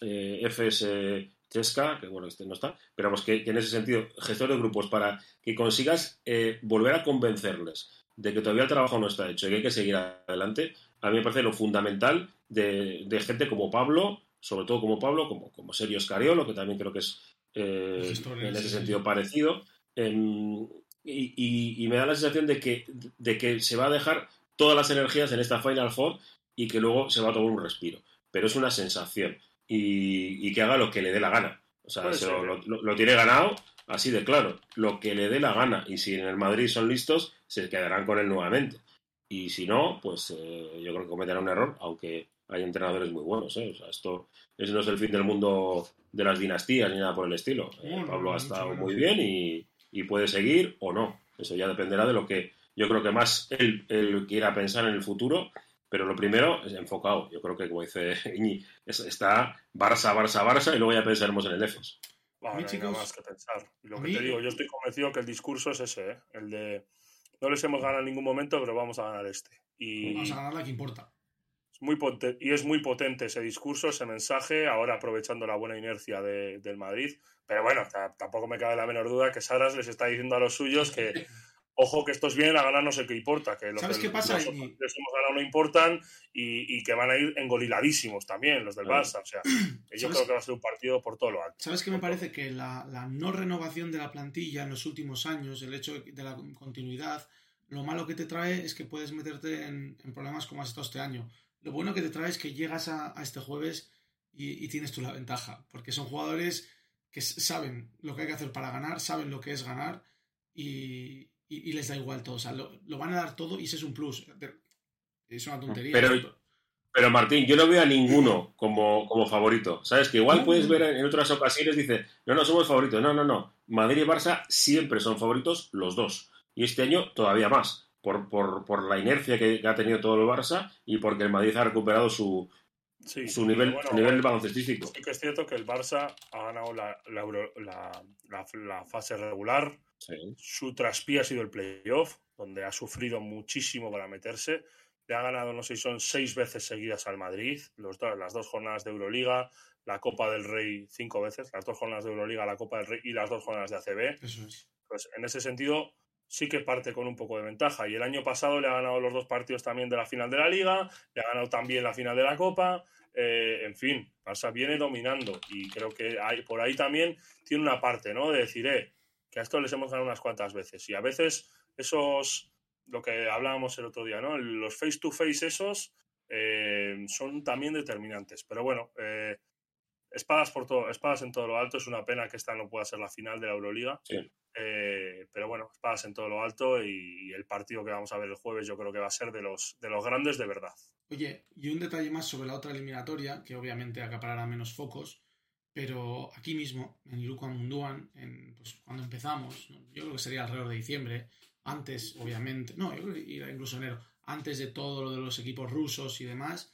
Speaker 4: eh, FS, Chesca, que bueno, este no está, pero vamos, que, en ese sentido, gestor de grupos, para que consigas eh, volver a convencerles de que todavía el trabajo no está hecho y que hay que seguir adelante, a mí me parece lo fundamental de, de gente como Pablo, sobre todo como Pablo, como, como Sergio Scariolo, que también creo que es en ese sentido parecido. Em, y, me da la sensación de que, de que se va a dejar todas las energías en esta Final Four y que luego se va a tomar un respiro. Pero es una sensación. Y, que haga lo que le dé la gana. O sea, lo, tiene ganado así de claro. Lo que le dé la gana. Y si en el Madrid son listos, se quedarán con él nuevamente. Y si no, pues eh, yo creo que cometerán un error, aunque hay entrenadores muy buenos. ¿eh? O sea, esto no es el fin del mundo de las dinastías ni nada por el estilo. Eh, Pablo ha estado muy bien y, puede seguir o no. Eso ya dependerá de lo que yo creo que más él, quiera pensar en el futuro. Pero lo primero es enfocado. Yo creo que, como dice Iñi, está Barça, Barça, Barça y luego ya pensaremos en el EFES.
Speaker 3: Bueno, no más que pensar. lo que te digo, yo estoy convencido que el discurso es ese, ¿eh? el de no les hemos ganado en ningún momento, pero vamos a ganar este. Y...
Speaker 2: Vamos a ganar la que importa
Speaker 3: muy y es muy potente ese discurso, ese mensaje, ahora aprovechando la buena inercia del Madrid. Pero bueno, tampoco me cabe la menor duda que Saras les está diciendo a los suyos que, ojo, que estos vienen a ganar no sé qué importa, que los
Speaker 2: ¿Sabes qué pasa?
Speaker 3: Los, hemos ganado no importan y, que van a ir engoliladísimos también los del Barça. O sea, yo creo que va a ser un partido por todo lo alto.
Speaker 2: ¿Sabes qué me parece? Que la, la no renovación de la plantilla en los últimos años, el hecho de la continuidad, lo malo que te trae es que puedes meterte en, en problemas como has estado este año lo bueno que te trae es que llegas a, este jueves y, tienes tú la ventaja, porque son jugadores que saben lo que hay que hacer para ganar, saben lo que es ganar y, les da igual todo. O sea, lo, van a dar todo y ese es un plus. Es una tontería.
Speaker 4: Pero, pero Martín, yo no veo a ninguno como, como favorito. ¿Sabes? Que igual puedes ver en otras ocasiones, dice, no, no, somos favoritos. No, no, no. Madrid y Barça siempre son favoritos los dos. Y este año todavía más por, por, por la inercia que, ha tenido todo el Barça y porque el Madrid ha recuperado su, su nivel, su nivel baloncestístico.
Speaker 3: Sí que es cierto que el Barça ha ganado la, la, la, fase regular. Su traspié ha sido el playoff, donde ha sufrido muchísimo para meterse. Le ha ganado, no sé si son seis veces seguidas al Madrid, los las dos jornadas de Euroliga, la Copa del Rey cinco veces, las dos jornadas de Euroliga, la Copa del Rey y las dos jornadas de ACB.
Speaker 2: Eso es.
Speaker 3: Pues en ese sentido, sí que parte con un poco de ventaja. Y el año pasado le ha ganado los dos partidos también de la final de la Liga, le ha ganado también la final de la Copa. Eh, en fin, Barça viene dominando y creo que hay, por ahí también tiene una parte, ¿no? De decir, eh, que a esto les hemos ganado unas cuantas veces. Y a veces esos, lo que hablábamos el otro día, ¿no? Los face to face esos eh, son también determinantes. Pero bueno, eh, espadas por todo, espadas en todo lo alto. Es una pena que esta no pueda ser la final de la Euroliga.
Speaker 4: Sí.
Speaker 3: Eh, pero bueno, espadas en todo lo alto y, el partido que vamos a ver el jueves yo creo que va a ser de los, de los grandes de verdad.
Speaker 2: Oye, y un detalle más sobre la otra eliminatoria, que obviamente acaparará menos focos, pero aquí mismo, en Luca Munduan, en, pues, cuando empezamos, yo creo que sería alrededor de diciembre, antes, obviamente, no, yo creo que incluso enero, antes de todo lo de los equipos rusos y demás,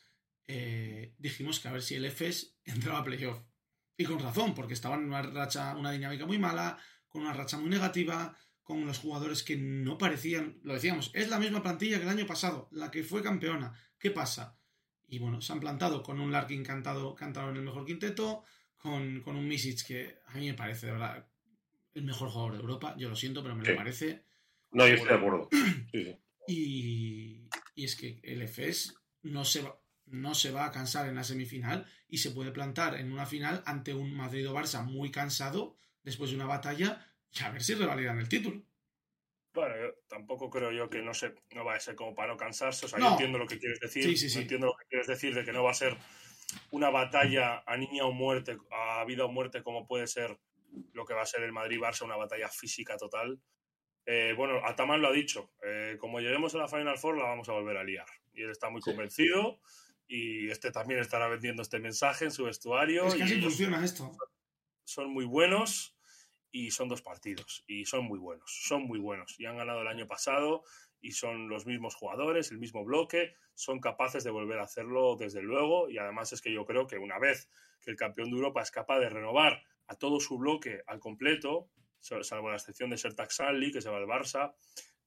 Speaker 2: eh, dijimos que a ver si el EFES entraba a playoff. Y con razón, porque estaban en una racha, una dinámica muy mala, con una racha muy negativa, con los jugadores que no parecían, lo decíamos, es la misma plantilla que el año pasado, la que fue campeona. ¿Qué pasa? Y bueno, se han plantado con un Larkin cantado, cantado en el mejor quinteto, con, un Misic que a mí me parece, de verdad, el mejor jugador de Europa. Yo lo siento, pero me lo parece.
Speaker 4: No, yo estoy de acuerdo.
Speaker 2: Y, y, es que el FS no se, va, no se va a cansar en la semifinal y se puede plantar en una final ante un Madrid o Barça muy cansado después de una batalla y a ver si revalidan el título.
Speaker 3: Bueno, tampoco creo yo que no sé, no va a ser como para no cansarse. O sea,
Speaker 2: No.
Speaker 3: yo entiendo lo que quieres decir.
Speaker 2: Sí, sí, sí.
Speaker 3: Entiendo lo que quieres decir de que no va a ser una batalla a niña o muerte, a vida o muerte, como puede ser lo que va a ser el Madrid-Barça, una batalla física total. Eh, bueno, Ataman lo ha dicho. eh, como lleguemos a la Final Four, la vamos a volver a liar. Y él está muy
Speaker 4: Sí.
Speaker 3: Y este también estará vendiendo este mensaje en su vestuario.
Speaker 2: Es que así funciona esto.
Speaker 3: son muy buenos y son dos partidos y son muy buenos, son muy buenos y han ganado el año pasado y son los mismos jugadores, el mismo bloque, son capaces de volver a hacerlo desde luego y además es que yo creo que una vez que el campeón de Europa es capaz de renovar a todo su bloque al completo, sal- salvo la excepción de Sertak Sanli, que se va al Barça,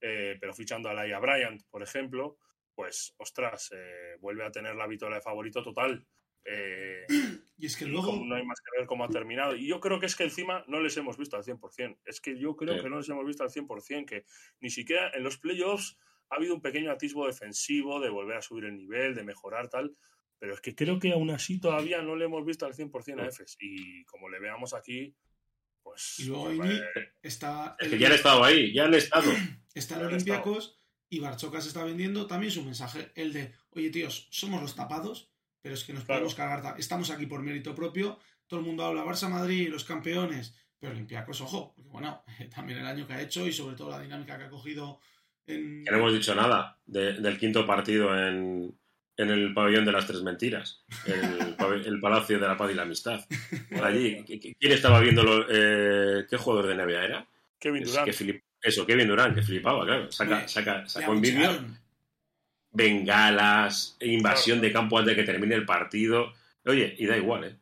Speaker 3: eh, pero fichando a Laia Bryant, por ejemplo, pues ostras, eh, vuelve a tener la vitola de favorito total. Eh,
Speaker 2: Y es que
Speaker 3: y
Speaker 2: luego.
Speaker 3: no hay más que ver cómo ha terminado. Y yo creo que es que encima no les hemos visto al 100%. Es que yo creo
Speaker 4: Sí.
Speaker 3: que no les hemos visto al 100%, que ni siquiera en los playoffs ha habido un pequeño atisbo defensivo de volver a subir el nivel, de mejorar tal. Pero es que creo que aún así todavía no le hemos visto al 100% a
Speaker 4: Sí.
Speaker 3: Efes. Y como le veamos aquí, pues...
Speaker 2: Y luego Iñi está.
Speaker 4: Es que ya han estado ahí, ya han estado.
Speaker 2: Está
Speaker 3: han
Speaker 2: Olympiacos y Barchocas está vendiendo también su mensaje, el de, oye tíos, somos los tapados, pero es que nos
Speaker 3: Claro.
Speaker 2: podemos cargar, ta- estamos aquí por mérito propio, todo el mundo habla Barça Madrid, los campeones, pero Olympiacos, ojo, porque bueno, también el año que ha hecho y sobre todo la dinámica que ha cogido en...
Speaker 4: Que no hemos dicho nada de- del quinto partido en, en el pabellón de las tres mentiras, el, pabell- el Palacio de la Paz y la Amistad. Por allí, ¿qui- qui- ¿quién estaba viendo qué jugador de NBA era?
Speaker 3: Kevin
Speaker 4: Es
Speaker 3: Durant.
Speaker 4: que eso, Kevin Durant, que flipaba, claro. Saca, saca, sacó en vídeo bengalas, invasión de campo antes de que termine el partido. Oye, y da igual, ¿eh?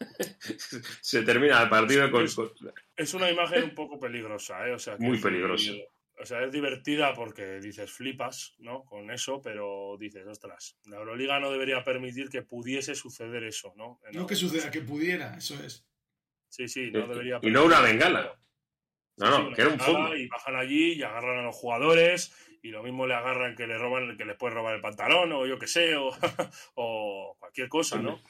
Speaker 4: Se termina el partido con... con-
Speaker 3: Es una imagen un poco peligrosa, ¿eh? O sea, que
Speaker 4: Muy peligrosa.
Speaker 3: O sea, es divertida porque dices flipas, ¿no? Con eso, pero dices, ostras, la Euroliga no debería permitir que pudiese suceder eso, ¿no? En
Speaker 2: No que suceda, que pudiera, eso es.
Speaker 3: Sí, sí, no debería
Speaker 4: y no una bengala. No, no,
Speaker 3: sí,
Speaker 4: que era un fondo.
Speaker 3: Y bajan allí y agarran a los jugadores y lo mismo le agarran que le roban, que les pueden robar el pantalón o yo qué sé, o, o cualquier cosa, ¿no?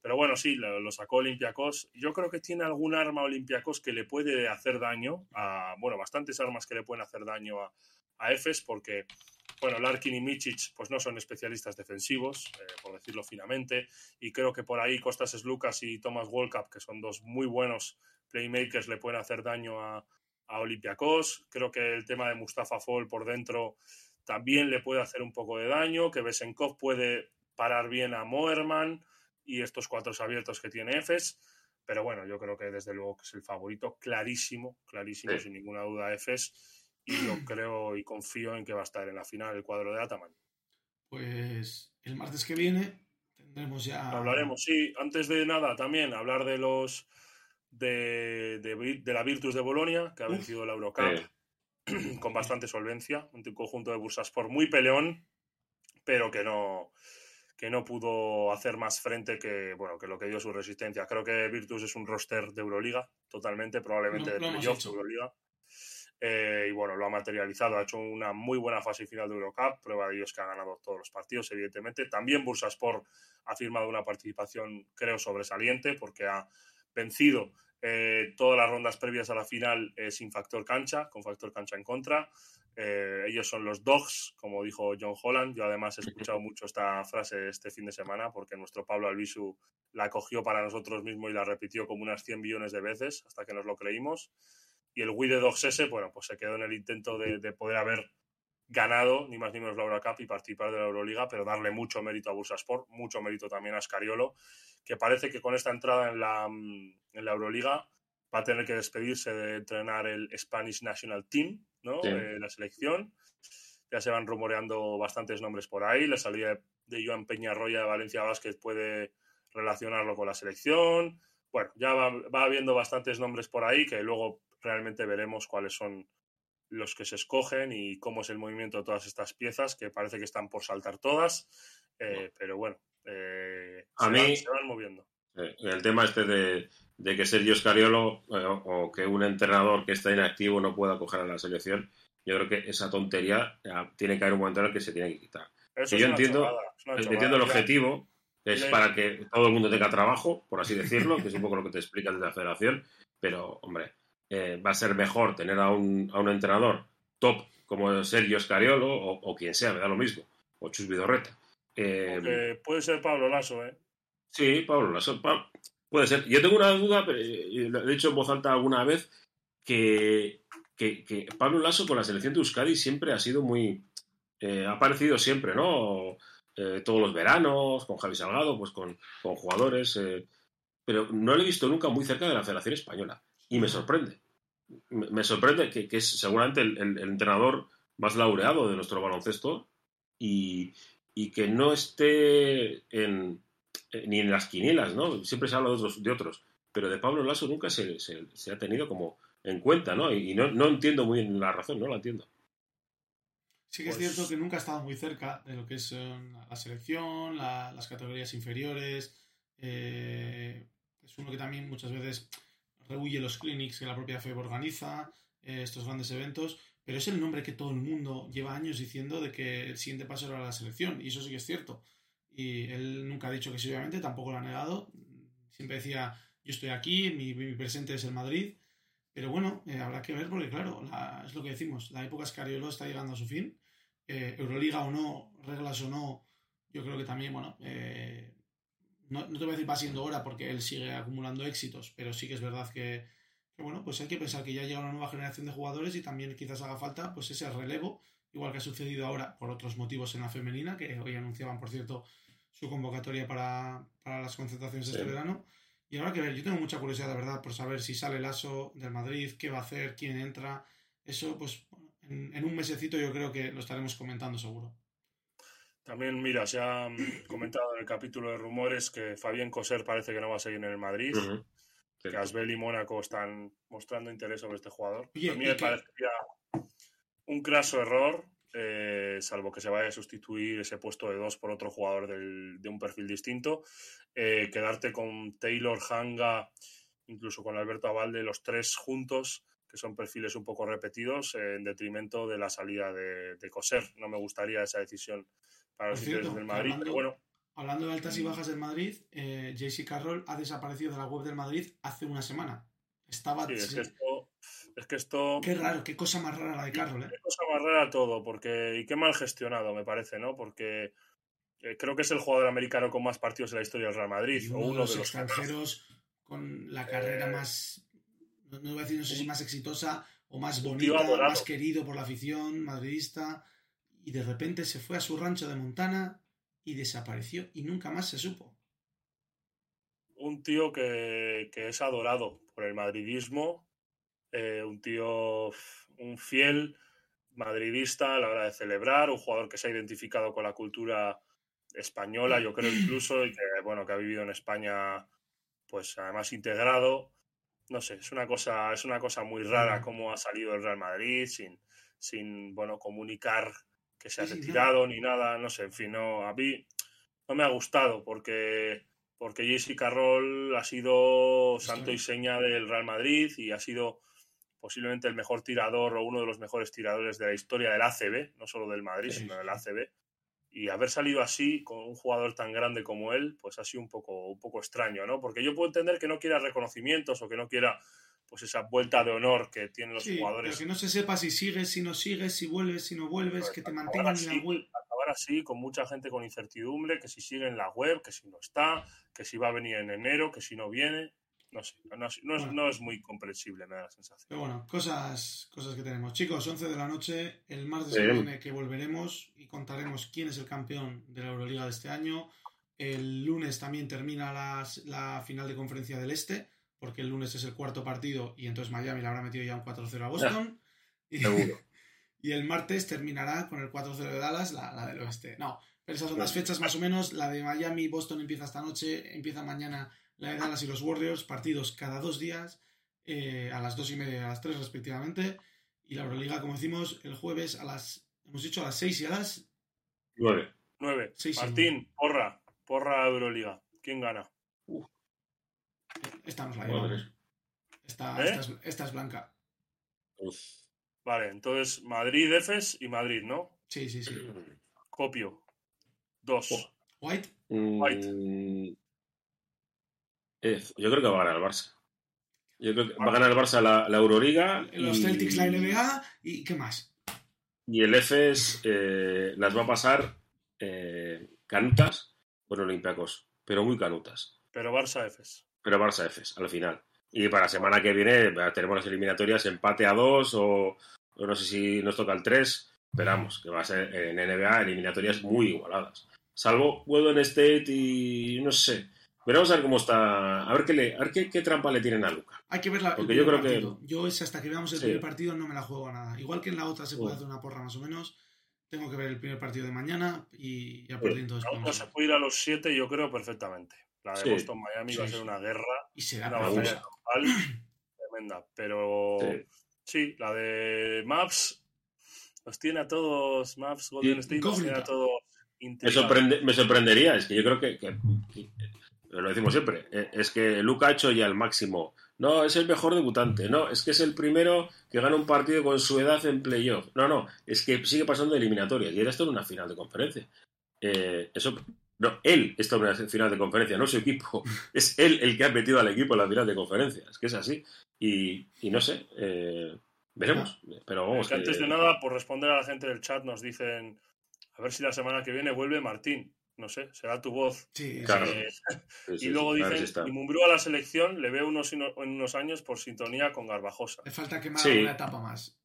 Speaker 3: Pero bueno, sí, lo, lo sacó Olympiacos. Yo creo que tiene algún arma Olympiacos que le puede hacer daño a, bueno, bastantes armas que le pueden hacer daño a, a Efes porque, bueno, Larkin y Michic pues no son especialistas defensivos, eh, por decirlo finamente, y creo que por ahí Costas Lucas y Thomas Wolcap, que son dos muy buenos playmakers, le pueden hacer daño a, a Olympiacos. Creo que el tema de Mustafa Fall por dentro también le puede hacer un poco de daño, que Besenkov puede parar bien a Moerman y estos cuatro abiertos que tiene Efes. Pero bueno, yo creo que desde luego que es el favorito, clarísimo, clarísimo,
Speaker 4: Sí.
Speaker 3: sin ninguna duda, Efes. Y yo creo y confío en que va a estar en la final el cuadro de Ataman.
Speaker 2: Pues el martes que viene tendremos ya...
Speaker 3: Hablaremos, sí. Antes de nada, también hablar de los de, de, la Virtus de Bolonia, que ha
Speaker 2: Uf.
Speaker 3: vencido la Eurocup
Speaker 4: Eh,
Speaker 3: con bastante solvencia, un conjunto de Bursaspor muy peleón, pero que no que no pudo hacer más frente que bueno que lo que dio su resistencia. Creo que Virtus es un roster de Euroliga, totalmente, probablemente de
Speaker 2: hecho.
Speaker 3: de Euroliga. Eh, y bueno, lo ha materializado, ha hecho una muy buena fase final de Eurocup, prueba de ello es que ha ganado todos los partidos, evidentemente. También Bursaspor ha firmado una participación, creo, sobresaliente, porque ha vencido eh, todas las rondas previas a la final eh, sin factor cancha, con factor cancha en contra. Eh, ellos son los Dogs, como dijo John Holland. Yo además he escuchado mucho esta frase este fin de semana porque nuestro Pablo Albisu la cogió para nosotros mismos y la repitió como unas 100 millones de veces hasta que nos lo creímos. Y el Wii de Dogs ese, bueno, pues se quedó en el intento de, de poder haber ganado, ni más ni menos la Eurocup y participar de la Euroliga, pero darle mucho mérito a Bursaspor, mucho mérito también a Scariolo, que parece que con esta entrada en la, mm, en la Euroliga va a tener que despedirse de entrenar el Spanish National Team, ¿no?
Speaker 4: Sí.
Speaker 3: Eh, la selección. Ya se van rumoreando bastantes nombres por ahí. La salida de Joan Peñarroya de Valencia Basket puede relacionarlo con la selección. Bueno, ya va, va habiendo bastantes nombres por ahí que luego realmente veremos cuáles son los que se escogen y cómo es el movimiento de todas estas piezas, que parece que están por saltar todas, eh, pero bueno, eh,
Speaker 4: A
Speaker 3: se,
Speaker 4: mí-
Speaker 3: van, se van moviendo.
Speaker 4: Eh, el tema este de, de que Sergio Scariolo eh, o, o que un entrenador que está inactivo no pueda coger a la selección, yo creo que esa tontería eh, tiene que haber un momento en el que se tiene que quitar.
Speaker 3: Eso
Speaker 4: yo entiendo-. Entiendo el objetivo, es para que todo el mundo tenga trabajo, por así decirlo, que es un poco lo que te explica desde la federación, pero, hombre, eh, va a ser mejor tener a un, a un entrenador top como Sergio Scariolo o, quien sea, me da lo mismo, o Chus Vidorreta.
Speaker 3: Eh, puede ser Pablo Lasso, ¿eh?
Speaker 4: Sí, Pablo Lasso. puede ser. Yo tengo una duda, pero lo he dicho en voz alta alguna vez, que, que, Pablo Lasso con la selección de Euskadi siempre ha sido muy... Eh, ha aparecido siempre, ¿no? Eh, todos los veranos, con Javi Salgado, pues con, con jugadores, pero no lo he visto nunca muy cerca de la Federación Española. Y me sorprende me sorprende que, es seguramente el, entrenador más laureado de nuestro baloncesto y, que no esté en, eh, ni en las quinielas, ¿no? Siempre se habla de otros, de otros pero de Pablo Lasso nunca se, ha tenido como en cuenta, ¿no? Y, no, entiendo muy bien la razón, no la entiendo.
Speaker 2: Sí que es pues cierto que nunca ha estado muy cerca de lo que es eh, la selección, las categorías inferiores. Eh, es uno que también muchas veces rehuye los clinics que la propia FEB organiza, eh, estos grandes eventos, pero es el nombre que todo el mundo lleva años diciendo de que el siguiente paso era la selección, y eso sí que es cierto. Y él nunca ha dicho que sí, obviamente, tampoco lo ha negado. Siempre decía, yo estoy aquí, mi, presente es el Madrid. Pero bueno, eh, habrá que ver porque, claro, es lo que decimos, la época Scariolo está llegando a su fin. Eh, Euroliga o no, reglas o no, yo creo que también, bueno, no, te voy a decir va siendo hora porque él sigue acumulando éxitos, pero sí que es verdad que, bueno, pues hay que pensar que ya llega una nueva generación de jugadores y también quizás haga falta pues ese relevo, igual que ha sucedido ahora por otros motivos en la femenina, que hoy anunciaban, por cierto, su convocatoria para, las concentraciones de este verano. Y ahora que ver, yo tengo mucha curiosidad, de verdad, por saber si sale el ASO del Madrid, qué va a hacer, quién entra. Eso, pues, en, en un mesecito yo creo que lo estaremos comentando seguro.
Speaker 3: También, mira, se ha mm, comentado en el capítulo de rumores que Fabián Coser parece que no va a seguir en el Madrid. Que Asbel y Mónaco están mostrando interés sobre este jugador. a mí me parecería un craso error, eh, salvo que se vaya a sustituir ese puesto de dos por otro jugador de un perfil distinto. Eh, quedarte con Taylor, Hanga, incluso con Alberto Avalde, los tres juntos, que son perfiles un poco repetidos, en detrimento de la salida de, de Coser. No me gustaría esa decisión para los cierto, del Madrid. Bueno.
Speaker 2: Hablando de altas y bajas del Madrid, eh, JC Carroll ha desaparecido de la web del Madrid hace una semana. Estaba.
Speaker 3: Sí, es, que esto, es que esto.
Speaker 2: Qué raro, qué cosa más rara la de Carroll, ¿eh?
Speaker 3: Qué cosa más rara todo, porque. Y qué mal gestionado, me parece, ¿no? Porque. Eh, creo que es el jugador americano con más partidos en la historia del Real Madrid.
Speaker 2: uno, o uno de los, extranjeros con la carrera eh, más. No, voy a decir, no sé si más exitosa o más bonita, más querido por la afición madridista y de repente se fue a su rancho de Montana y desapareció y nunca más se supo.
Speaker 3: Un tío que, es adorado por el madridismo, eh, un tío, un fiel madridista a la hora de celebrar, un jugador que se ha identificado con la cultura española, yo creo incluso, y que, bueno, que ha vivido en España, pues además integrado. No sé, es una cosa, es una cosa muy rara cómo ha salido el Real Madrid sin, sin bueno, comunicar que se ha retirado ni nada, no sé, en fin, no, a mí no me ha gustado porque, porque Jesse Carroll ha sido santo y seña del Real Madrid y ha sido posiblemente el mejor tirador o uno de los mejores tiradores de la historia del ACB, no solo del Madrid, sino del ACB. Y haber salido así con un jugador tan grande como él, pues ha sido un poco, un poco extraño, ¿no? Porque yo puedo entender que no quiera reconocimientos o que no quiera pues esa vuelta de honor que tienen los jugadores.
Speaker 2: Pero que no se sepa si sigues, si no sigues, si vuelves, si no vuelves, pues que te mantengan en la web.
Speaker 3: Acabar así, con mucha gente con incertidumbre, que si sigue en la web, que si no está, que si va a venir en enero, que si no viene. No sé, no, es, muy comprensible, me da la sensación.
Speaker 2: Pero bueno, cosas, cosas que tenemos. Chicos, 11 de la noche, el martes que viene que volveremos y contaremos quién es el campeón de la Euroliga de este año. El lunes también termina la final de conferencia del Este porque el lunes es el cuarto partido y entonces Miami le habrá metido ya un 4-0 a Boston. Y, el martes terminará con el 4-0 de Dallas, la, del oeste. No, pero esas son las fechas más o menos. La de Miami, Boston empieza esta noche, empieza mañana la de Dallas y los Warriors, partidos cada dos días, eh, a las dos y media y a las tres respectivamente. Y la Euroliga, como decimos, el jueves a las, hemos dicho a las seis y a las...
Speaker 3: Nueve. Nueve. Martín, porra, porra Euroliga. ¿Quién gana?
Speaker 2: Esta la Esta, ¿Eh? esta, es, blanca.
Speaker 3: Vale, entonces Madrid, Efes y Madrid, ¿no?
Speaker 2: Sí, sí, sí.
Speaker 3: Copio. Dos.
Speaker 2: Oh. White.
Speaker 3: White.
Speaker 4: Mm. yo creo que va a ganar el Barça. Yo creo que va a ganar el Barça la, la Euroliga.
Speaker 2: Los Celtics la NBA y ¿qué más?
Speaker 4: Y el EFES eh, las va a pasar eh, canutas con Olympiacos, pero muy canutas.
Speaker 3: Pero Barça Efes.
Speaker 4: Pero Barça Efes, al final. Y para la semana que viene tenemos las eliminatorias empate a dos o, o no sé si nos toca el 3. Esperamos que va a ser en NBA eliminatorias muy igualadas. Salvo Golden State y no sé. Veremos a ver cómo está. A ver qué, le, a ver qué, qué trampa le tienen a Luca.
Speaker 2: Hay que ver la, el
Speaker 4: Porque yo creo que-.
Speaker 2: Yo es hasta que veamos el
Speaker 4: Sí.
Speaker 2: primer partido no me la juego a nada. Igual que en la otra se puede hacer una porra más o menos. Tengo que ver el primer partido de mañana y ya por entonces
Speaker 3: La otra se puede ir a los 7, yo creo, perfectamente. La de
Speaker 4: Sí.
Speaker 3: Boston Miami va a ser una guerra,
Speaker 2: Y será
Speaker 3: una
Speaker 4: me
Speaker 3: batalla campal tremenda. Pero
Speaker 4: Sí.
Speaker 3: sí. la de Maps los tiene a todos, Maps Golden State los tiene a todos
Speaker 4: Me, sorprende- me sorprendería, es que yo creo que, que- que- lo decimos siempre, eh, es que Luca ha hecho ya el máximo. No, es el mejor debutante. No, es que es el primero que gana un partido con su edad en playoff. No, no, es que sigue pasando de eliminatorias y ahora está en una final de conferencia. Eh, eso, no, él está en una final de conferencia, no su equipo. Es él el que ha metido al equipo en la final de conferencia. Es que es así. Y, y no sé, eh, veremos. Pero vamos,
Speaker 3: Que antes
Speaker 4: que-
Speaker 3: de nada, por responder a la gente del chat, nos dicen a ver si la semana que viene vuelve Martín. No sé, será tu voz.
Speaker 2: Sí,
Speaker 4: Claro.
Speaker 3: Eh,
Speaker 4: sí, sí,
Speaker 3: y luego
Speaker 4: sí,
Speaker 3: dicen, y Mumbrú a la selección le veo unos, en unos años por sintonía con Garbajosa.
Speaker 2: Le falta quemar
Speaker 4: Sí.
Speaker 2: una etapa más.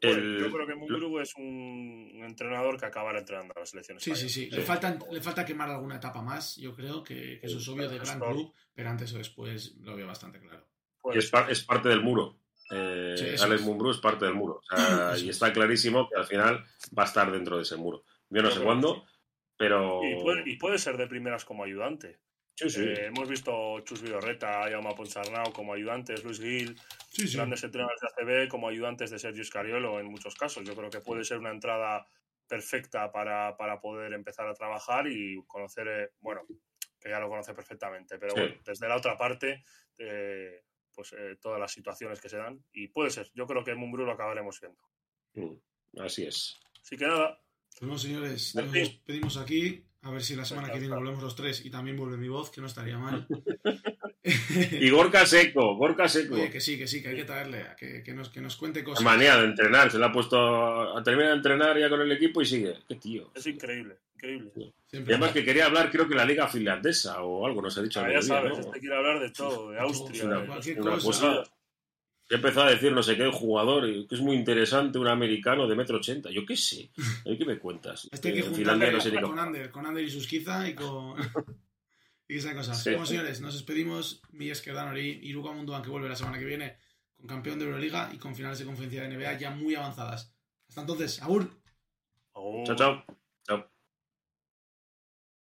Speaker 3: Pues.
Speaker 4: El-
Speaker 3: yo creo que Mumbrú es un entrenador que acabará entrenando a la selección
Speaker 2: Sí, sí, sí. Le, falta, le falta quemar alguna etapa más. Yo creo que, que eso es obvio de gran club, pero antes o después lo veo bastante claro.
Speaker 3: Puede
Speaker 4: Y es, par- es parte del muro. Eh,
Speaker 2: Sí,
Speaker 4: Alex
Speaker 2: es.
Speaker 4: Es parte del muro. O sea, y
Speaker 2: es.
Speaker 4: está clarísimo que al final va a estar dentro de ese muro. Yo no
Speaker 3: Yo
Speaker 4: sé cuándo, pero.
Speaker 3: Y puede, y puede ser de primeras como ayudante.
Speaker 4: Sí, sí.
Speaker 3: Eh, hemos visto Chus Vidorreta, Jaume Ponsarnau como ayudantes, Luis Gil,
Speaker 2: Sí, sí.
Speaker 3: grandes entrenadores de ACB como ayudantes de Sergio Scariolo en muchos casos. Yo creo que puede ser una entrada perfecta para, para poder empezar a trabajar y conocer, eh, bueno, que ya lo conoce perfectamente, pero
Speaker 4: Sí.
Speaker 3: bueno, desde la otra parte, eh, pues eh, todas las situaciones que se dan. Y puede ser, yo creo que Mumbrú lo acabaremos viendo.
Speaker 4: Mm, Así es.
Speaker 3: Así que nada,
Speaker 2: bueno, señores,
Speaker 3: En
Speaker 2: nos despedimos aquí. A ver si la semana que viene volvemos los tres y también vuelve mi voz, que no estaría mal.
Speaker 4: Y Gorka Seco, Gorka Seco.
Speaker 2: Oye, que sí, que sí, que hay que traerle, a que, que nos, que nos cuente
Speaker 4: La
Speaker 2: cosas.
Speaker 4: manía de entrenar, se le ha puesto a, terminar de entrenar ya con el equipo y sigue. Qué tío.
Speaker 3: es increíble, increíble.
Speaker 4: Y además que quería hablar, creo que la liga finlandesa o algo, nos ha dicho
Speaker 3: Ah, ya
Speaker 4: día,
Speaker 3: sabes,
Speaker 4: ¿no?
Speaker 3: este quiere hablar de todo, de Austria,
Speaker 4: Una-
Speaker 3: de
Speaker 2: cualquier
Speaker 4: una
Speaker 2: cosa.
Speaker 4: cosa. Ya empezó a decir no sé qué jugador que es muy interesante, un americano de metro ochenta. Yo qué sé. ¿A mí ¿Qué me cuentas?
Speaker 2: Este hay que
Speaker 4: en Finlandia no sé
Speaker 2: con. Ander, con Ander y Susquiza y con... y esas cosas.
Speaker 4: Sí.
Speaker 2: Bueno, señores, nos despedimos. Mi Esquerdano y Iruka Munduan, que vuelve la semana que viene con campeón de Euroliga y con finales de conferencia de NBA ya muy avanzadas. Hasta entonces, Agur.
Speaker 3: Oh.
Speaker 4: Chao, chao.